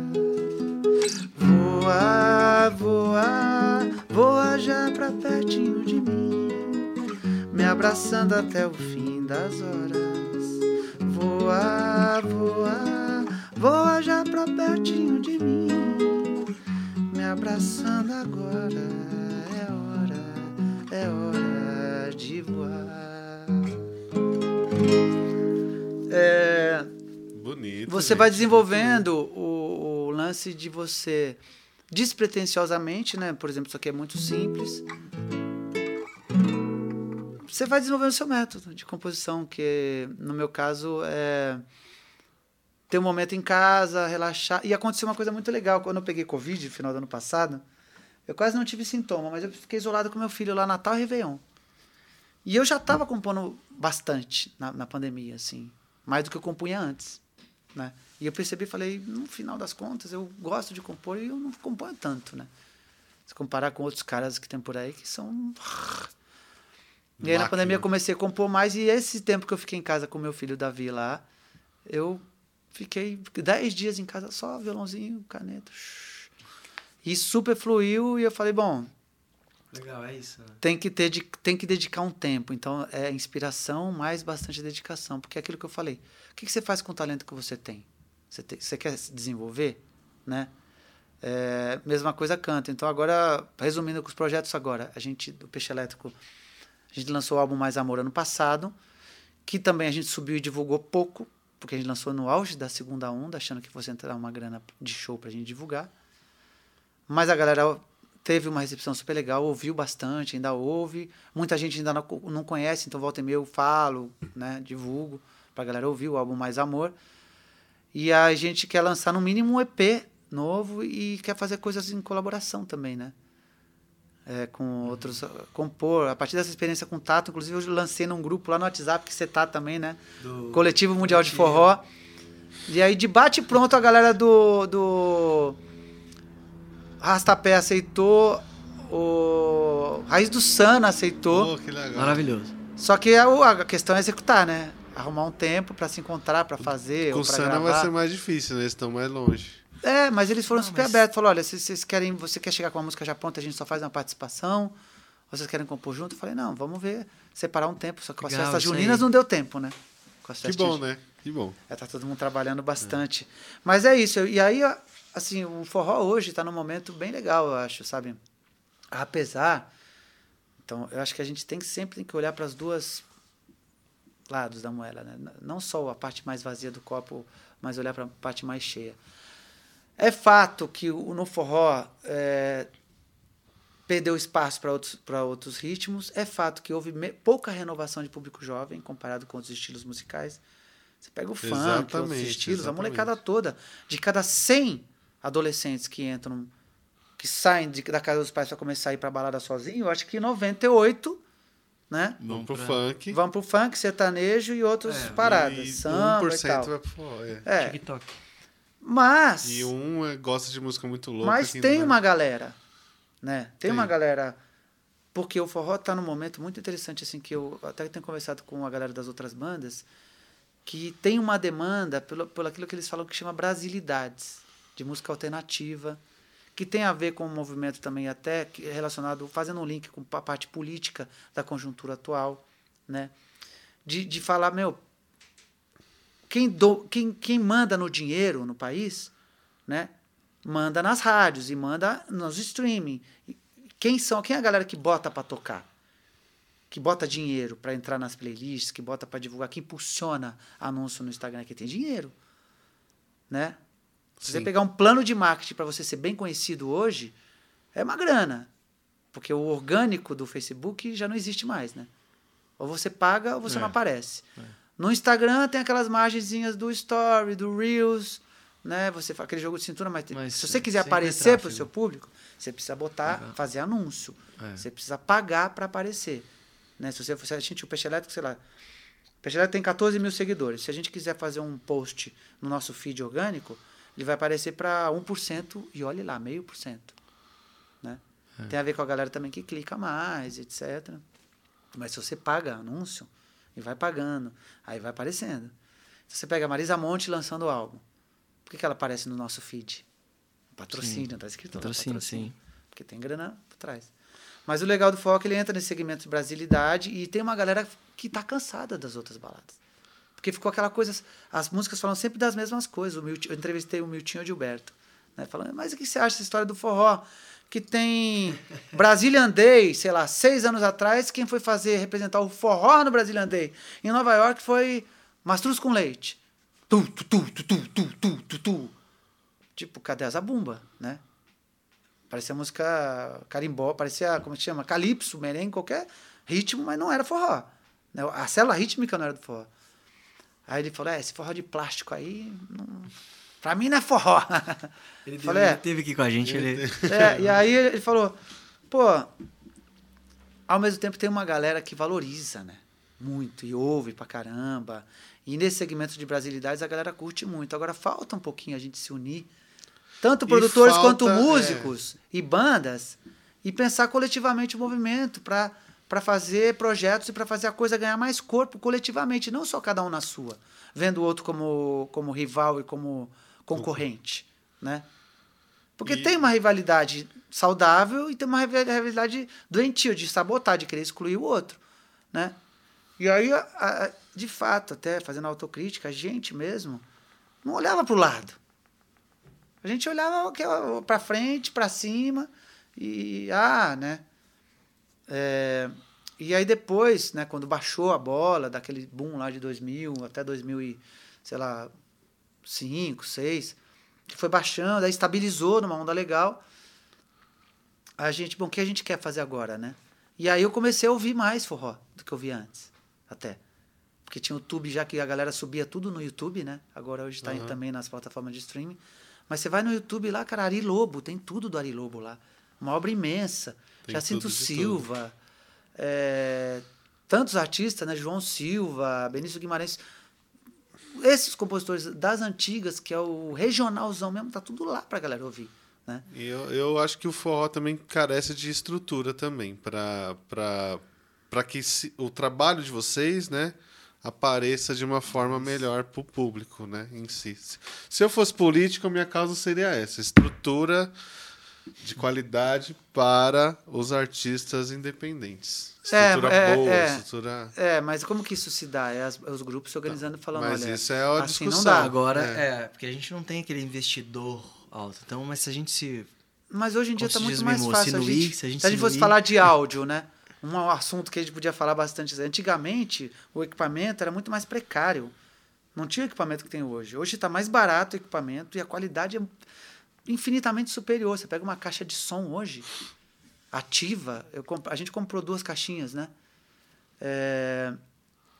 Voa, voa, voa já pra pertinho de mim, me abraçando até o fim das horas voa, voa, voa já pra pertinho de mim, me abraçando agora. É hora, de voar. É,
Bonito.
Você gente, vai desenvolvendo o, o lance de você despretensiosamente, né? Por exemplo, isso aqui é muito simples você vai desenvolvendo o seu método de composição, que no meu caso é ter um momento em casa, relaxar. E aconteceu uma coisa muito legal. Quando eu peguei Covid, no final do ano passado, eu quase não tive sintoma, mas eu fiquei isolado com meu filho lá Natal e Réveillon. E eu já estava compondo bastante na, na pandemia, assim. Mais do que eu compunha antes, né? E eu percebi, falei, no final das contas, eu gosto de compor e eu não componho tanto, né? Se comparar com outros caras que tem por aí que são e aí na pandemia eu comecei a compor mais e esse tempo que eu fiquei em casa com meu filho Davi lá, eu fiquei 10 dias em casa só violãozinho, caneta. E super fluiu e eu falei, bom,
Legal, é isso. Né?
Tem que, ter, tem que dedicar um tempo. Então, é inspiração mais bastante dedicação. Porque é aquilo que eu falei. O que, que você faz com o talento que você tem? Você, tem, você quer se desenvolver? Né? É, mesma coisa canta. Então, agora, resumindo com os projetos agora, a gente, do Peixe Elétrico, a gente lançou o álbum Mais Amor ano passado, que também a gente subiu e divulgou pouco, porque a gente lançou no auge da segunda onda, achando que fosse entrar uma grana de show pra gente divulgar. Mas a galera teve uma recepção super legal, ouviu bastante, ainda ouve. Muita gente ainda não, não conhece, então volta e meia eu falo, né, divulgo pra galera ouvir o álbum Mais Amor. E a gente quer lançar no mínimo um EP novo e quer fazer coisas em colaboração também, né? é, com outros, compor. A partir dessa experiência com o Tato, inclusive eu lancei num grupo lá no WhatsApp que você tá também, né? Do Coletivo Mundial de Forró. E aí, de bate pronto, a galera do, do Rastapé aceitou, o Raiz do Sana aceitou.
Oh, que legal.
Maravilhoso.
Só que a, a questão é executar, né? arrumar um tempo para se encontrar, para fazer.
Com o Sana
gravar.
vai ser mais difícil, né? Eles estão mais longe.
É, mas eles foram não, super mas... abertos. Falaram, olha, se vocês querem, você quer chegar com uma música já pronta, a gente só faz uma participação. Vocês querem compor junto? Eu falei, não, vamos ver, separar um tempo. Só que com as festas juninas não deu tempo, né?
que bom, né? Que bom.
É, tá todo mundo trabalhando bastante. É. Mas é isso. E aí, assim, o forró hoje está num momento bem legal, eu acho, sabe? Apesar. Então, eu acho que a gente tem que sempre tem que olhar para as duas lados da moeda, né? Não só a parte mais vazia do copo, mas olhar para a parte mais cheia. É fato que o no forró é, perdeu espaço para outros, outros ritmos. É fato que houve me, pouca renovação de público jovem comparado com outros estilos musicais. Você pega o funk, outros estilos, exatamente. a molecada toda. De cada 100 adolescentes que entram, que saem de, da casa dos pais para começar a ir para balada sozinho, eu acho que 98 né?
Vão pro funk.
Vão pro funk, sertanejo e outras é, paradas. E samba 1% e tal. vai pro
é. é.
TikTok.
Mas.
E um é, gosta de música muito louca.
Mas tem uma galera, né? Tem, tem, uma galera. Porque o forró tá num momento muito interessante, assim, que eu até tenho conversado com a galera das outras bandas, que tem uma demanda pelo, pelo aquilo que eles falam que chama brasilidades, de música alternativa, que tem a ver com o movimento também até relacionado, fazendo um link com a parte política da conjuntura atual, né? De, de falar, meu, quem, do, quem, quem manda no dinheiro no país, né? Manda nas rádios e manda nos streaming. Quem são? Quem é a galera que bota para tocar? Que bota dinheiro para entrar nas playlists, que bota para divulgar, que impulsiona anúncio no Instagram, que tem dinheiro, né? Se você pegar um plano de marketing para você ser bem conhecido hoje, é uma grana. Porque o orgânico do Facebook já não existe mais, né? Ou você paga ou você é. não aparece. É. No Instagram tem aquelas margenzinhas do Story, do Reels, né? Você faz aquele jogo de cintura, mas, mas se você quiser aparecer para o seu público, você precisa botar, uhum. fazer anúncio. É. Você precisa pagar para aparecer. Né? Se você for assistir o Peixe Elétrico, sei lá. O Peixe Elétrico tem 14 mil seguidores. Se a gente quiser fazer um post no nosso feed orgânico, ele vai aparecer para 1% e olhe lá, meio por cento. Né? É. Tem a ver com a galera também que clica mais, etc. Mas se você paga anúncio, e vai pagando. Aí vai aparecendo. Você pega a Marisa Monte lançando o álbum. Por que, que ela aparece no nosso feed? Patrocínio, está escrito lá.
Patrocínio, sim.
Porque tem grana por trás. Mas o legal do foco, ele entra nesse segmento de brasilidade e tem uma galera que está cansada das outras baladas. Porque ficou aquela coisa. As músicas falam sempre das mesmas coisas. O Milton, eu entrevistei o Miltinho Gilberto. Né, falando, mas o que você acha dessa história do forró? que tem Brazilian Day, sei lá, seis anos atrás, quem foi fazer, representar o forró no Brazilian Day em Nova York foi Mastruz com Leite. Tu, tu, tu, tu, tu, tu, tu, tu, tu. Tipo, cadê a zabumba, né? Parecia música carimbó, parecia, como se chama, calypso, merengue, qualquer ritmo, mas não era forró. Né? A célula rítmica não era do forró. Aí ele falou, é, esse forró de plástico aí... Não Pra mim não é forró.
Ele, Falei, é, teve aqui com a gente. Ele...
É, e aí ele falou, pô, ao mesmo tempo tem uma galera que valoriza, né? Muito, e ouve pra caramba. E nesse segmento de brasilidades a galera curte muito. Agora falta um pouquinho a gente se unir, tanto produtores falta, quanto músicos é... e bandas, e pensar coletivamente o movimento para para fazer projetos e para fazer a coisa ganhar mais corpo coletivamente, não só cada um na sua, vendo o outro como, como rival e como concorrente, né? Porque e... tem uma rivalidade saudável e tem uma rivalidade doentia, de sabotar, de querer excluir o outro, né? E aí, de fato, até fazendo autocrítica, a gente mesmo não olhava para o lado. A gente olhava para frente, para cima e ah, né? É, e aí depois, né, quando baixou a bola, daquele boom lá de 2000 até 2000 e, sei lá, 5, 6, que foi baixando, aí estabilizou numa onda legal. A gente, bom, o que a gente quer fazer agora, né? E aí eu comecei a ouvir mais forró do que eu via antes, até. Porque tinha o YouTube já que a galera subia tudo no YouTube, né? Agora hoje está uhum. também nas plataformas de streaming. Mas você vai no YouTube lá, cara, Ari Lobo, tem tudo do Ari Lobo lá. Uma obra imensa. Tem Jacinto Silva. É, tantos artistas, né? João Silva, Benício Guimarães esses compositores das antigas, que é o regionalzão mesmo, tá tudo lá pra galera ouvir. Né?
E eu, eu acho que o forró também carece de estrutura também, para que se, o trabalho de vocês, né? apareça de uma forma melhor para o público, né, em si. Se eu fosse político, a minha causa seria essa: estrutura de qualidade para os artistas independentes. Estrutura é, é, boa,
é,
estrutura.
É, mas como que isso se dá? É, as, é os grupos se organizando falando,
mas
olha,
isso é a
assim
discussão.
não dá.
Agora, é. é. porque a gente não tem aquele investidor alto. Então, mas se a gente se.
Mas hoje em dia está muito mais fácil. a gente, se a gente, se a gente fosse falar de áudio, né? Um assunto que a gente podia falar bastante. Antigamente, o equipamento era muito mais precário. Não tinha o equipamento que tem hoje. Hoje está mais barato o equipamento e a qualidade é infinitamente superior. Você pega uma caixa de som hoje, ativa, a gente comprou duas caixinhas, né? É,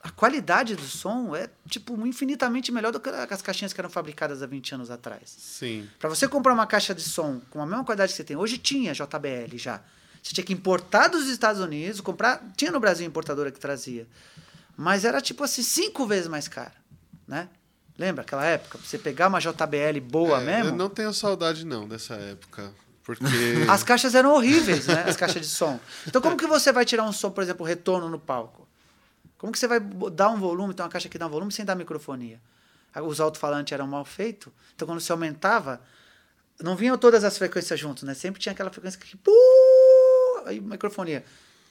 a qualidade do som é tipo infinitamente melhor do que as caixinhas que eram fabricadas há 20 anos atrás.
Sim.
Para você comprar uma caixa de som com a mesma qualidade que você tem hoje, tinha JBL já. Você tinha que importar dos Estados Unidos, comprar. Tinha no Brasil importadora que trazia. Mas era tipo assim, cinco vezes mais caro. Né? Lembra aquela época? Você pegar uma JBL boa
é,
mesmo?
Eu não tenho saudade, não, dessa época. Porque.
As caixas eram horríveis, né? As caixas de som. Então, como que você vai tirar um som, por exemplo, retorno no palco? Como que você vai dar um volume, tem uma caixa que dá um volume sem dar microfonia? Os alto-falantes eram mal feitos, então quando você aumentava, não vinham todas as frequências juntas, né? Sempre tinha aquela frequência que. Aí, microfonia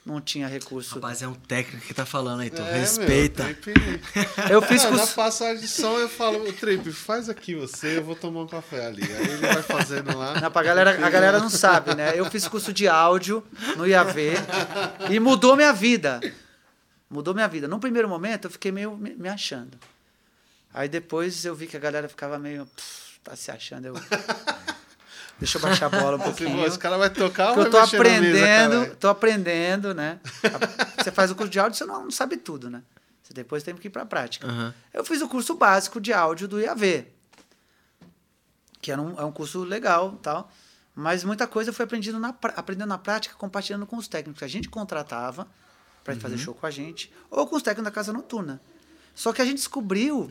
não tinha recurso.
Rapaz, é um técnico que tá falando, Heitor. É, Respeita. Meu,
eu fiz
curso... Na passagem de som eu falo, o Trip, faz aqui você, eu vou tomar um café ali. Aí ele vai fazendo lá.
Não, pra galera, a galera não sabe, né? Eu fiz curso de áudio no IAV e mudou minha vida. Mudou minha vida. Num primeiro momento eu fiquei meio me achando. Aí depois eu vi que a galera ficava meio. tá se achando. Eu... Deixa eu baixar a bola um pouquinho.
Esse cara vai tocar
ou eu tô aprendendo, mesa, tô aprendendo, né? Você faz o curso de áudio, você não, não sabe tudo, né? Você depois tem que ir para a prática.
Uhum.
Eu fiz o curso básico de áudio do IAV, que era um, é um curso legal tal. Mas muita coisa eu fui aprendendo na, aprendendo na prática, compartilhando com os técnicos. A gente contratava para uhum. fazer show com a gente, ou com os técnicos da casa noturna. Só que a gente descobriu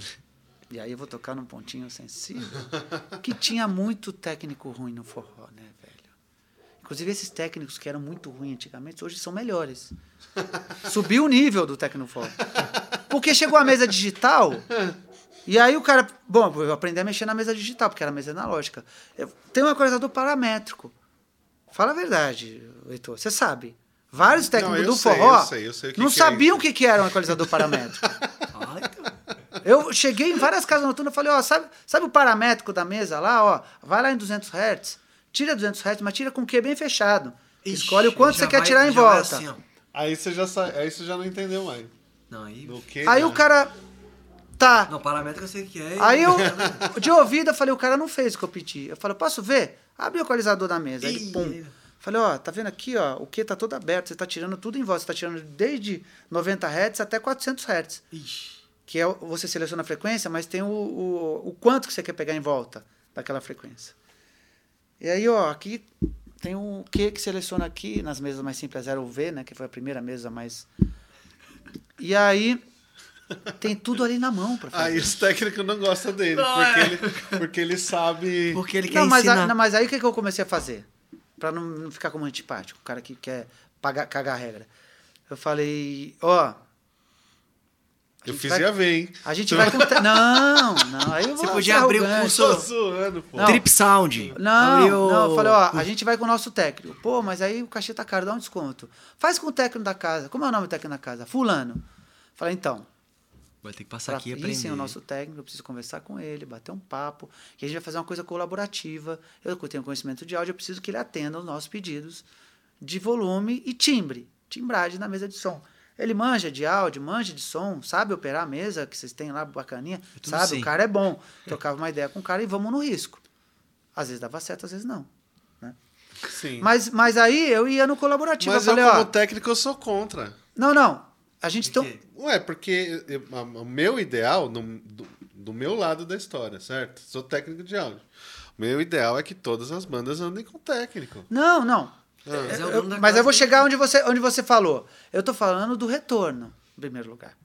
e aí eu vou tocar num pontinho sensível. que tinha muito técnico ruim no forró, né, velho? Inclusive esses técnicos que eram muito ruins antigamente, hoje são melhores. Subiu o nível do técnico forró. Porque chegou a mesa digital, e aí o cara... Bom, eu aprendi a mexer na mesa digital, porque era mesa analógica. Eu, tem um equalizador paramétrico. Fala a verdade, Heitor. Você sabe. Vários técnicos
não,
do sei, forró
eu sei, eu sei
não
que
sabiam
é
o que, que era um equalizador paramétrico. Eu cheguei em várias casas noturnas e falei, ó, sabe, sabe o paramétrico da mesa lá, ó? Vai lá em 200 Hz, tira 200 Hz, mas tira com o Q bem fechado. Ixi, Escolhe o quanto você quer vai, tirar em volta. Assim,
aí você já sa... aí você já não entendeu mais.
Não, aí...
quê,
aí o cara tá.
Não, paramétrico eu sei que é.
Aí eu de ouvido eu falei, o cara não fez o que eu pedi. Eu falei, posso ver? Abre o equalizador da mesa. Aí ele, pum. Falei, ó, tá vendo aqui, ó, o Q tá todo aberto, você tá tirando tudo em volta, você tá tirando desde 90 Hz até 400 Hz.
Ixi
que é você seleciona a frequência, mas tem o, o, o quanto que você quer pegar em volta daquela frequência. E aí, ó, aqui tem o Q que seleciona aqui, nas mesas mais simples era o V, né, que foi a primeira mesa mais... E aí tem tudo ali na mão para fazer.
Aí os técnicos não gostam dele, não, porque, é. ele, porque ele sabe...
Porque ele quer
não, mas,
ensinar.
A, não, mas aí o que, que eu comecei a fazer? Para não, não ficar como antipático, o cara que quer pagar, cagar a regra. Eu falei, ó...
Eu fiz vai, ver, hein?
A gente vai com. Não, não. Aí
Você podia abrir o curso.
Tô zoando, pô.
Não. Trip Sound.
Não, não. Eu falei, ó, a gente vai com o nosso técnico. Pô, mas aí o cachê tá caro, dá um desconto. Faz com o técnico da casa. Como é o nome do técnico da casa? Fulano. Falei, então.
Vai ter que passar aqui e aprender.
Sim, o nosso técnico, eu preciso conversar com ele, bater um papo. E a gente vai fazer uma coisa colaborativa. Eu tenho conhecimento de áudio, eu preciso que ele atenda os nossos pedidos de volume e timbre. Timbragem na mesa de som. Ele manja de áudio, manja de som, sabe operar a mesa que vocês têm lá, bacaninha. É sabe, sim. o cara é bom. Trocava uma ideia com o cara e vamos no risco. Às vezes dava certo, às vezes não. Né?
Sim.
Mas, mas aí eu ia no colaborativo.
Mas
eu, falei,
eu como
ó,
técnico, eu sou contra.
Não, não. A gente tão...
Ué, porque eu, o meu ideal, no, do, do meu lado da história, certo? Sou técnico de áudio. O meu ideal é que todas as bandas andem com técnico.
Não, não. Ah. Mas, eu, mas eu vou chegar onde você, onde você falou. Eu estou falando do retorno, em primeiro lugar.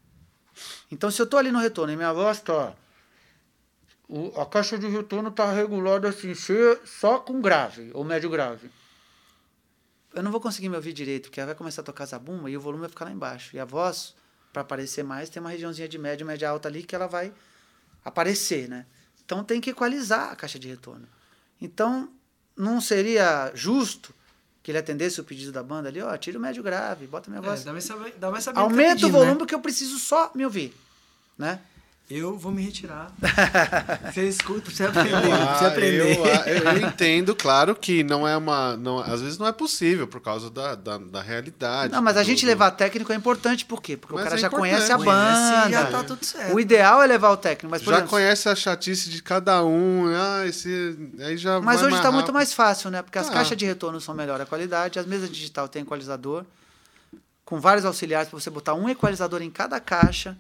Então, se eu estou ali no retorno e minha voz está. A caixa de retorno está regulada assim, só com grave ou médio grave. Eu não vou conseguir me ouvir direito, porque ela vai começar a tocar zabumba e o volume vai ficar lá embaixo. E a voz para aparecer mais, tem uma regiãozinha de média, média alta ali que ela vai aparecer, né? Então tem que equalizar a caixa de retorno. Então não seria justo que ele atendesse o pedido da banda ali, ó, tira o médio grave, bota minha é, voz.
Dá mais dá mais
Aumenta o volume né? porque eu preciso só me ouvir, né?
Eu vou me retirar. você escuta, você aprender. Ah, você aprender.
Eu, eu, entendo, claro que não é uma. Não, às vezes não é possível por causa da, da, da realidade.
Não, mas a gente levar técnico é importante, por quê? Porque mas o cara é já conhece a banda. já tá tudo certo. O ideal é levar o técnico. Mas,
já exemplo, conhece a chatice de cada um. Ah, esse, aí já
mas hoje está muito mais fácil, né? Porque as ah. caixas de retorno são melhor a qualidade, as mesas digital têm equalizador, com vários auxiliares para você botar um equalizador em cada caixa.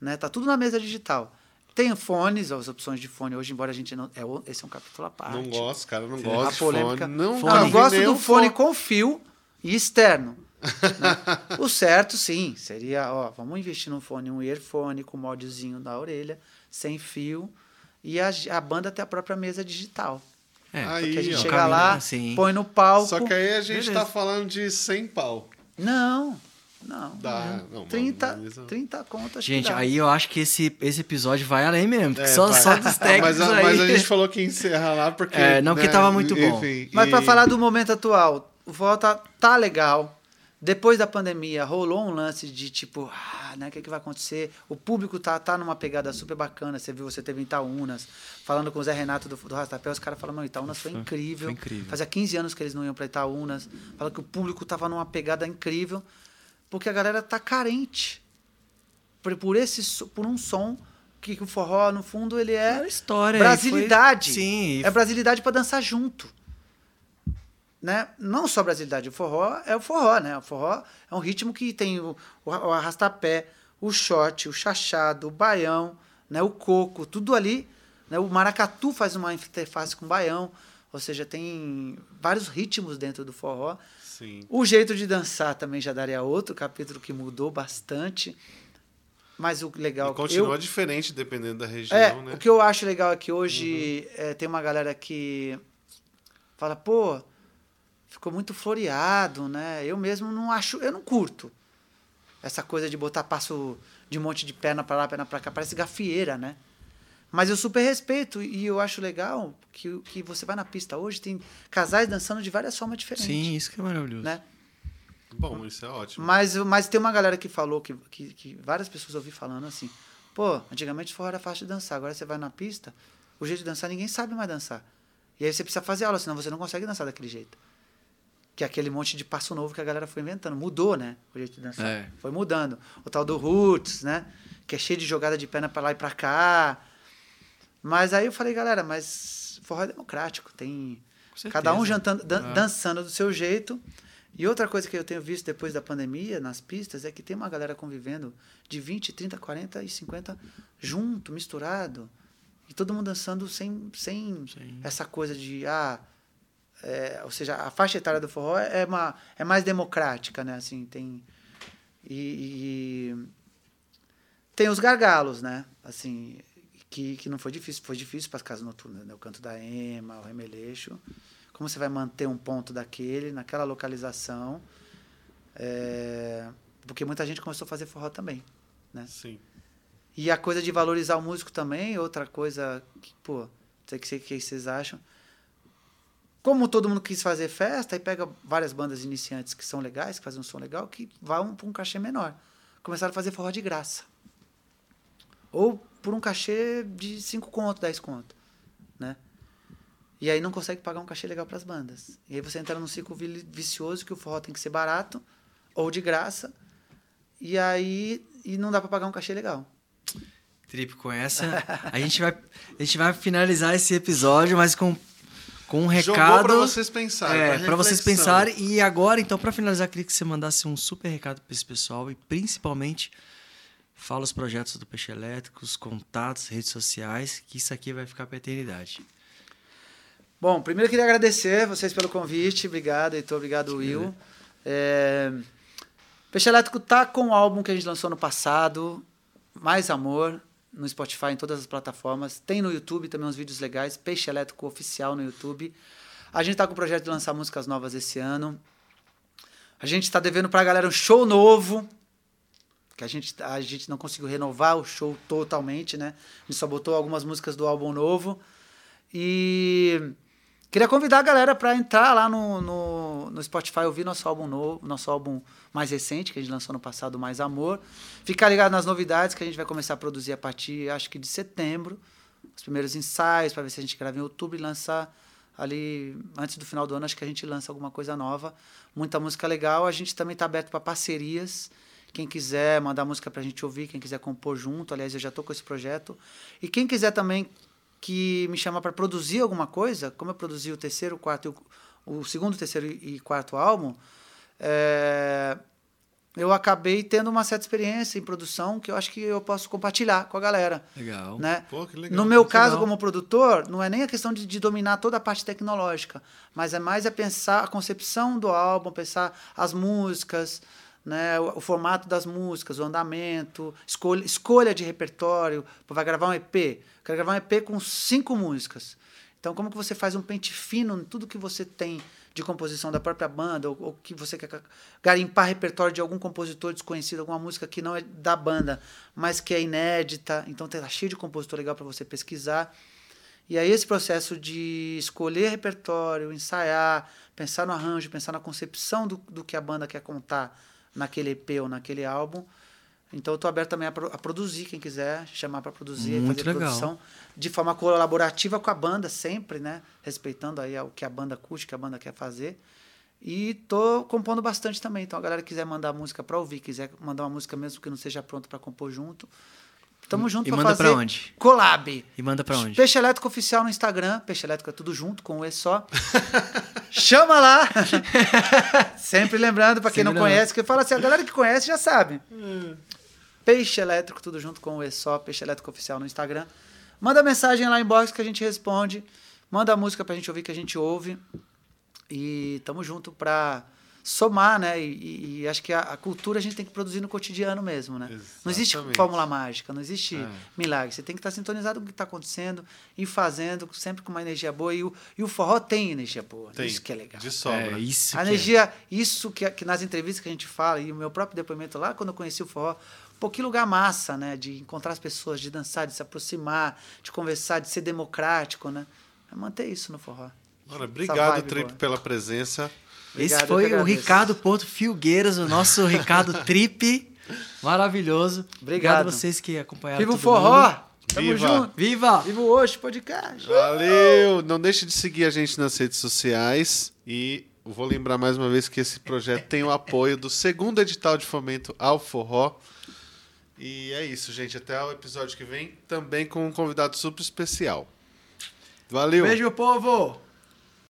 Né? Tá tudo na mesa digital. Tem fones, as opções de fone hoje, embora a gente não. É, esse é um capítulo à parte.
Não gosto, cara, não gosto. A polêmica.
Fone. Não, não eu gosto do fone, fone com fio e externo. né? O certo, sim, seria, ó, vamos investir num fone, um earphone com modzinho na orelha, sem fio, e a, a banda ter a própria mesa digital. É, aí, a gente ó, chega lá, assim. põe no palco.
Só que aí a gente beleza. tá falando de 100 pau.
Não. Não. Dá. Não, 30, beleza. 30 contas.
Gente, aí eu acho que esse, esse episódio vai além mesmo. É, só, só dos técnicos mas, aí.
Mas a gente falou que encerra lá porque.
É, não, né, porque tava muito bom.
Enfim, mas e... para falar do momento atual, o Volta tá, legal. Depois da pandemia, rolou um lance de tipo, ah, né, o que, que vai acontecer? O público tá, tá numa pegada super bacana. Você viu, você teve em Itaúnas, falando com o Zé Renato do, do Rastapé, os caras falam, mano, Itaúnas foi incrível. foi incrível. Fazia 15 anos que eles não iam para Itaúnas. Fala que o público tava numa pegada incrível porque a galera tá carente. Por, por esse por um som que, que o forró no fundo ele é,
é história
brasilidade. foi, sim é brasilidade para dançar junto. Né? Não só brasilidade o forró é o forró né? O forró é um ritmo que tem o, o, o arrastapé o shot o chachado o baião né? O coco tudo ali né? O maracatu faz uma interface com o baião ou seja tem vários ritmos dentro do forró
Sim.
O jeito de dançar também já daria outro capítulo que mudou bastante. Mas o legal.
E continua eu, diferente dependendo da região,
é,
né?
O que eu acho legal é que hoje uhum. é, tem uma galera que fala, pô, ficou muito floreado, né? Eu mesmo não acho, eu não curto essa coisa de botar passo de um monte de perna para lá, perna para cá, parece gafieira, né? Mas eu super respeito e eu acho legal que, que você vai na pista hoje, tem casais dançando de várias formas diferentes.
Sim, isso que é maravilhoso.
Né?
Bom, isso é ótimo.
Mas, mas tem uma galera que falou, que, que, que várias pessoas ouvi falando assim, pô, antigamente forró era fácil de dançar, agora você vai na pista, o jeito de dançar ninguém sabe mais dançar. E aí você precisa fazer aula, senão você não consegue dançar daquele jeito. Que é aquele monte de passo novo que a galera foi inventando. Mudou, né? O jeito de dançar. É. Foi mudando. O tal do roots, né? Que é cheio de jogada de perna para lá e para cá mas aí eu falei, galera, mas forró é democrático, tem cada um jantando, dan ah. dançando do seu jeito. E outra coisa que eu tenho visto depois da pandemia nas pistas é que tem uma galera convivendo de 20, 30, 40 e 50 junto, misturado. E todo mundo dançando sem, sem essa coisa de. Ah, é, ou seja, a faixa etária do forró é, uma, é mais democrática, né? Assim, tem. E, e tem os gargalos, né? Assim, que, que não foi difícil. Foi difícil para as casas noturnas, né? O canto da Ema, o remeleixo. Como você vai manter um ponto daquele, naquela localização? É, porque muita gente começou a fazer forró também, né?
Sim.
E a coisa de valorizar o músico também, outra coisa que, pô, não sei o que, que vocês acham. Como todo mundo quis fazer festa, aí pega várias bandas iniciantes que são legais, que fazem um som legal, que vão para um cachê menor. Começaram a fazer forró de graça. Ou por um cachê de 5 conto, 10 conto, né? E aí não consegue pagar um cachê legal para as bandas. E aí você entra num ciclo vicioso que o forró tem que ser barato ou de graça. E aí e não dá para pagar um cachê legal.
Trip, com essa, a gente vai a gente vai finalizar esse episódio, mas com com um recado
para vocês pensarem,
é, para vocês pensarem e agora então para finalizar queria que você mandasse um super recado para esse pessoal e principalmente Fala os projetos do Peixe Elétrico, os contatos, redes sociais, que isso aqui vai ficar para a eternidade.
Bom, primeiro eu queria agradecer vocês pelo convite. Obrigado, Heitor. Obrigado, Will. É... Peixe Elétrico tá com o álbum que a gente lançou no passado, Mais Amor, no Spotify, em todas as plataformas. Tem no YouTube também uns vídeos legais, Peixe Elétrico Oficial no YouTube. A gente está com o projeto de lançar músicas novas esse ano. A gente está devendo para a galera um show novo que a gente, a gente não conseguiu renovar o show totalmente, né? A gente só botou algumas músicas do álbum novo. E queria convidar a galera para entrar lá no, no, no, Spotify, ouvir nosso álbum novo, nosso álbum mais recente, que a gente lançou no passado, Mais Amor. Ficar ligado nas novidades que a gente vai começar a produzir a partir, acho que de setembro. Os primeiros ensaios, para ver se a gente grava em outubro e lançar ali antes do final do ano, acho que a gente lança alguma coisa nova. Muita música legal. A gente também está aberto para parcerias. Quem quiser mandar música para a gente ouvir, quem quiser compor junto, aliás, eu já estou com esse projeto. E quem quiser também que me chama para produzir alguma coisa, como eu produzi o terceiro, quarto, o, o segundo, terceiro e quarto álbum, é, eu acabei tendo uma certa experiência em produção que eu acho que eu posso compartilhar com a galera.
Legal.
Né?
Pô, que legal.
No meu
que
caso,
legal.
como produtor, não é nem a questão de, de, dominar toda a parte tecnológica, mas é mais é pensar a concepção do álbum, pensar as músicas, né, o, formato das músicas, o andamento, escolha, escolha de repertório. Vai gravar um EP, quero gravar um EP com cinco músicas. Então, como que você faz um pente fino em tudo que você tem de composição da própria banda, ou, ou que você quer garimpar repertório de algum compositor desconhecido, alguma música que não é da banda, mas que é inédita. Então, tá cheio de compositor legal para você pesquisar. E aí esse processo de escolher repertório, ensaiar, pensar no arranjo, pensar na concepção do, do que a banda quer contar naquele EP ou naquele álbum. Então eu estou aberto também a, a, produzir, quem quiser chamar para produzir,
Muito
fazer
legal.
produção de forma colaborativa com a banda, sempre, né? Respeitando aí o que a banda curte, o que a banda quer fazer. E tô compondo bastante também. Então a galera que quiser mandar música para ouvir, quiser mandar uma música mesmo que não seja pronta para compor junto, Tamo junto
e
pra
manda
fazer
pra onde?
collab.
E manda pra onde?
Peixe Elétrico Oficial no Instagram. Peixe Elétrico é tudo junto, com o E só. Chama lá! Sempre lembrando, pra quem
Sempre
não
lembrando.
conhece, que fala assim, a galera que conhece já sabe. Peixe Elétrico, tudo junto com o E só. Peixe Elétrico Oficial no Instagram. Manda mensagem lá em box que a gente responde. Manda a música pra gente ouvir que a gente ouve. E tamo junto pra somar, né? E, e- e acho que a, a cultura a gente tem que produzir no cotidiano mesmo, né? Não existe
Exatamente.
fórmula mágica, não existe
É.
milagre. Você tem que estar sintonizado com o que está acontecendo e fazendo sempre com uma energia boa. E o, e o forró tem energia boa.
Tem.
Isso que é legal.
De sobra.
É, isso
A
que é.
energia, isso que, que nas entrevistas que a gente fala, e o meu próprio depoimento lá, quando eu conheci o forró, pô, que lugar massa, né? De encontrar as pessoas, de dançar, de se aproximar, de conversar, de ser democrático, né? É manter isso no forró. Essa
obrigado, Trip,
boa.
pela presença.
Esse
Obrigado,
foi o. Ricardo Porto Filgueiras, o nosso Ricardo Trip. Maravilhoso.
Obrigado.
a vocês que acompanharam.
Viva o forró!
mundo.
Tamo
Viva!
junto!
Viva!
Viva o Hoje Podcast!
Valeu! Não deixe de seguir a gente nas redes sociais e vou lembrar mais uma vez que esse projeto tem o apoio do segundo edital de fomento ao forró. E é isso, gente. Até o episódio que vem, também com um convidado super especial. Valeu!
Beijo, povo!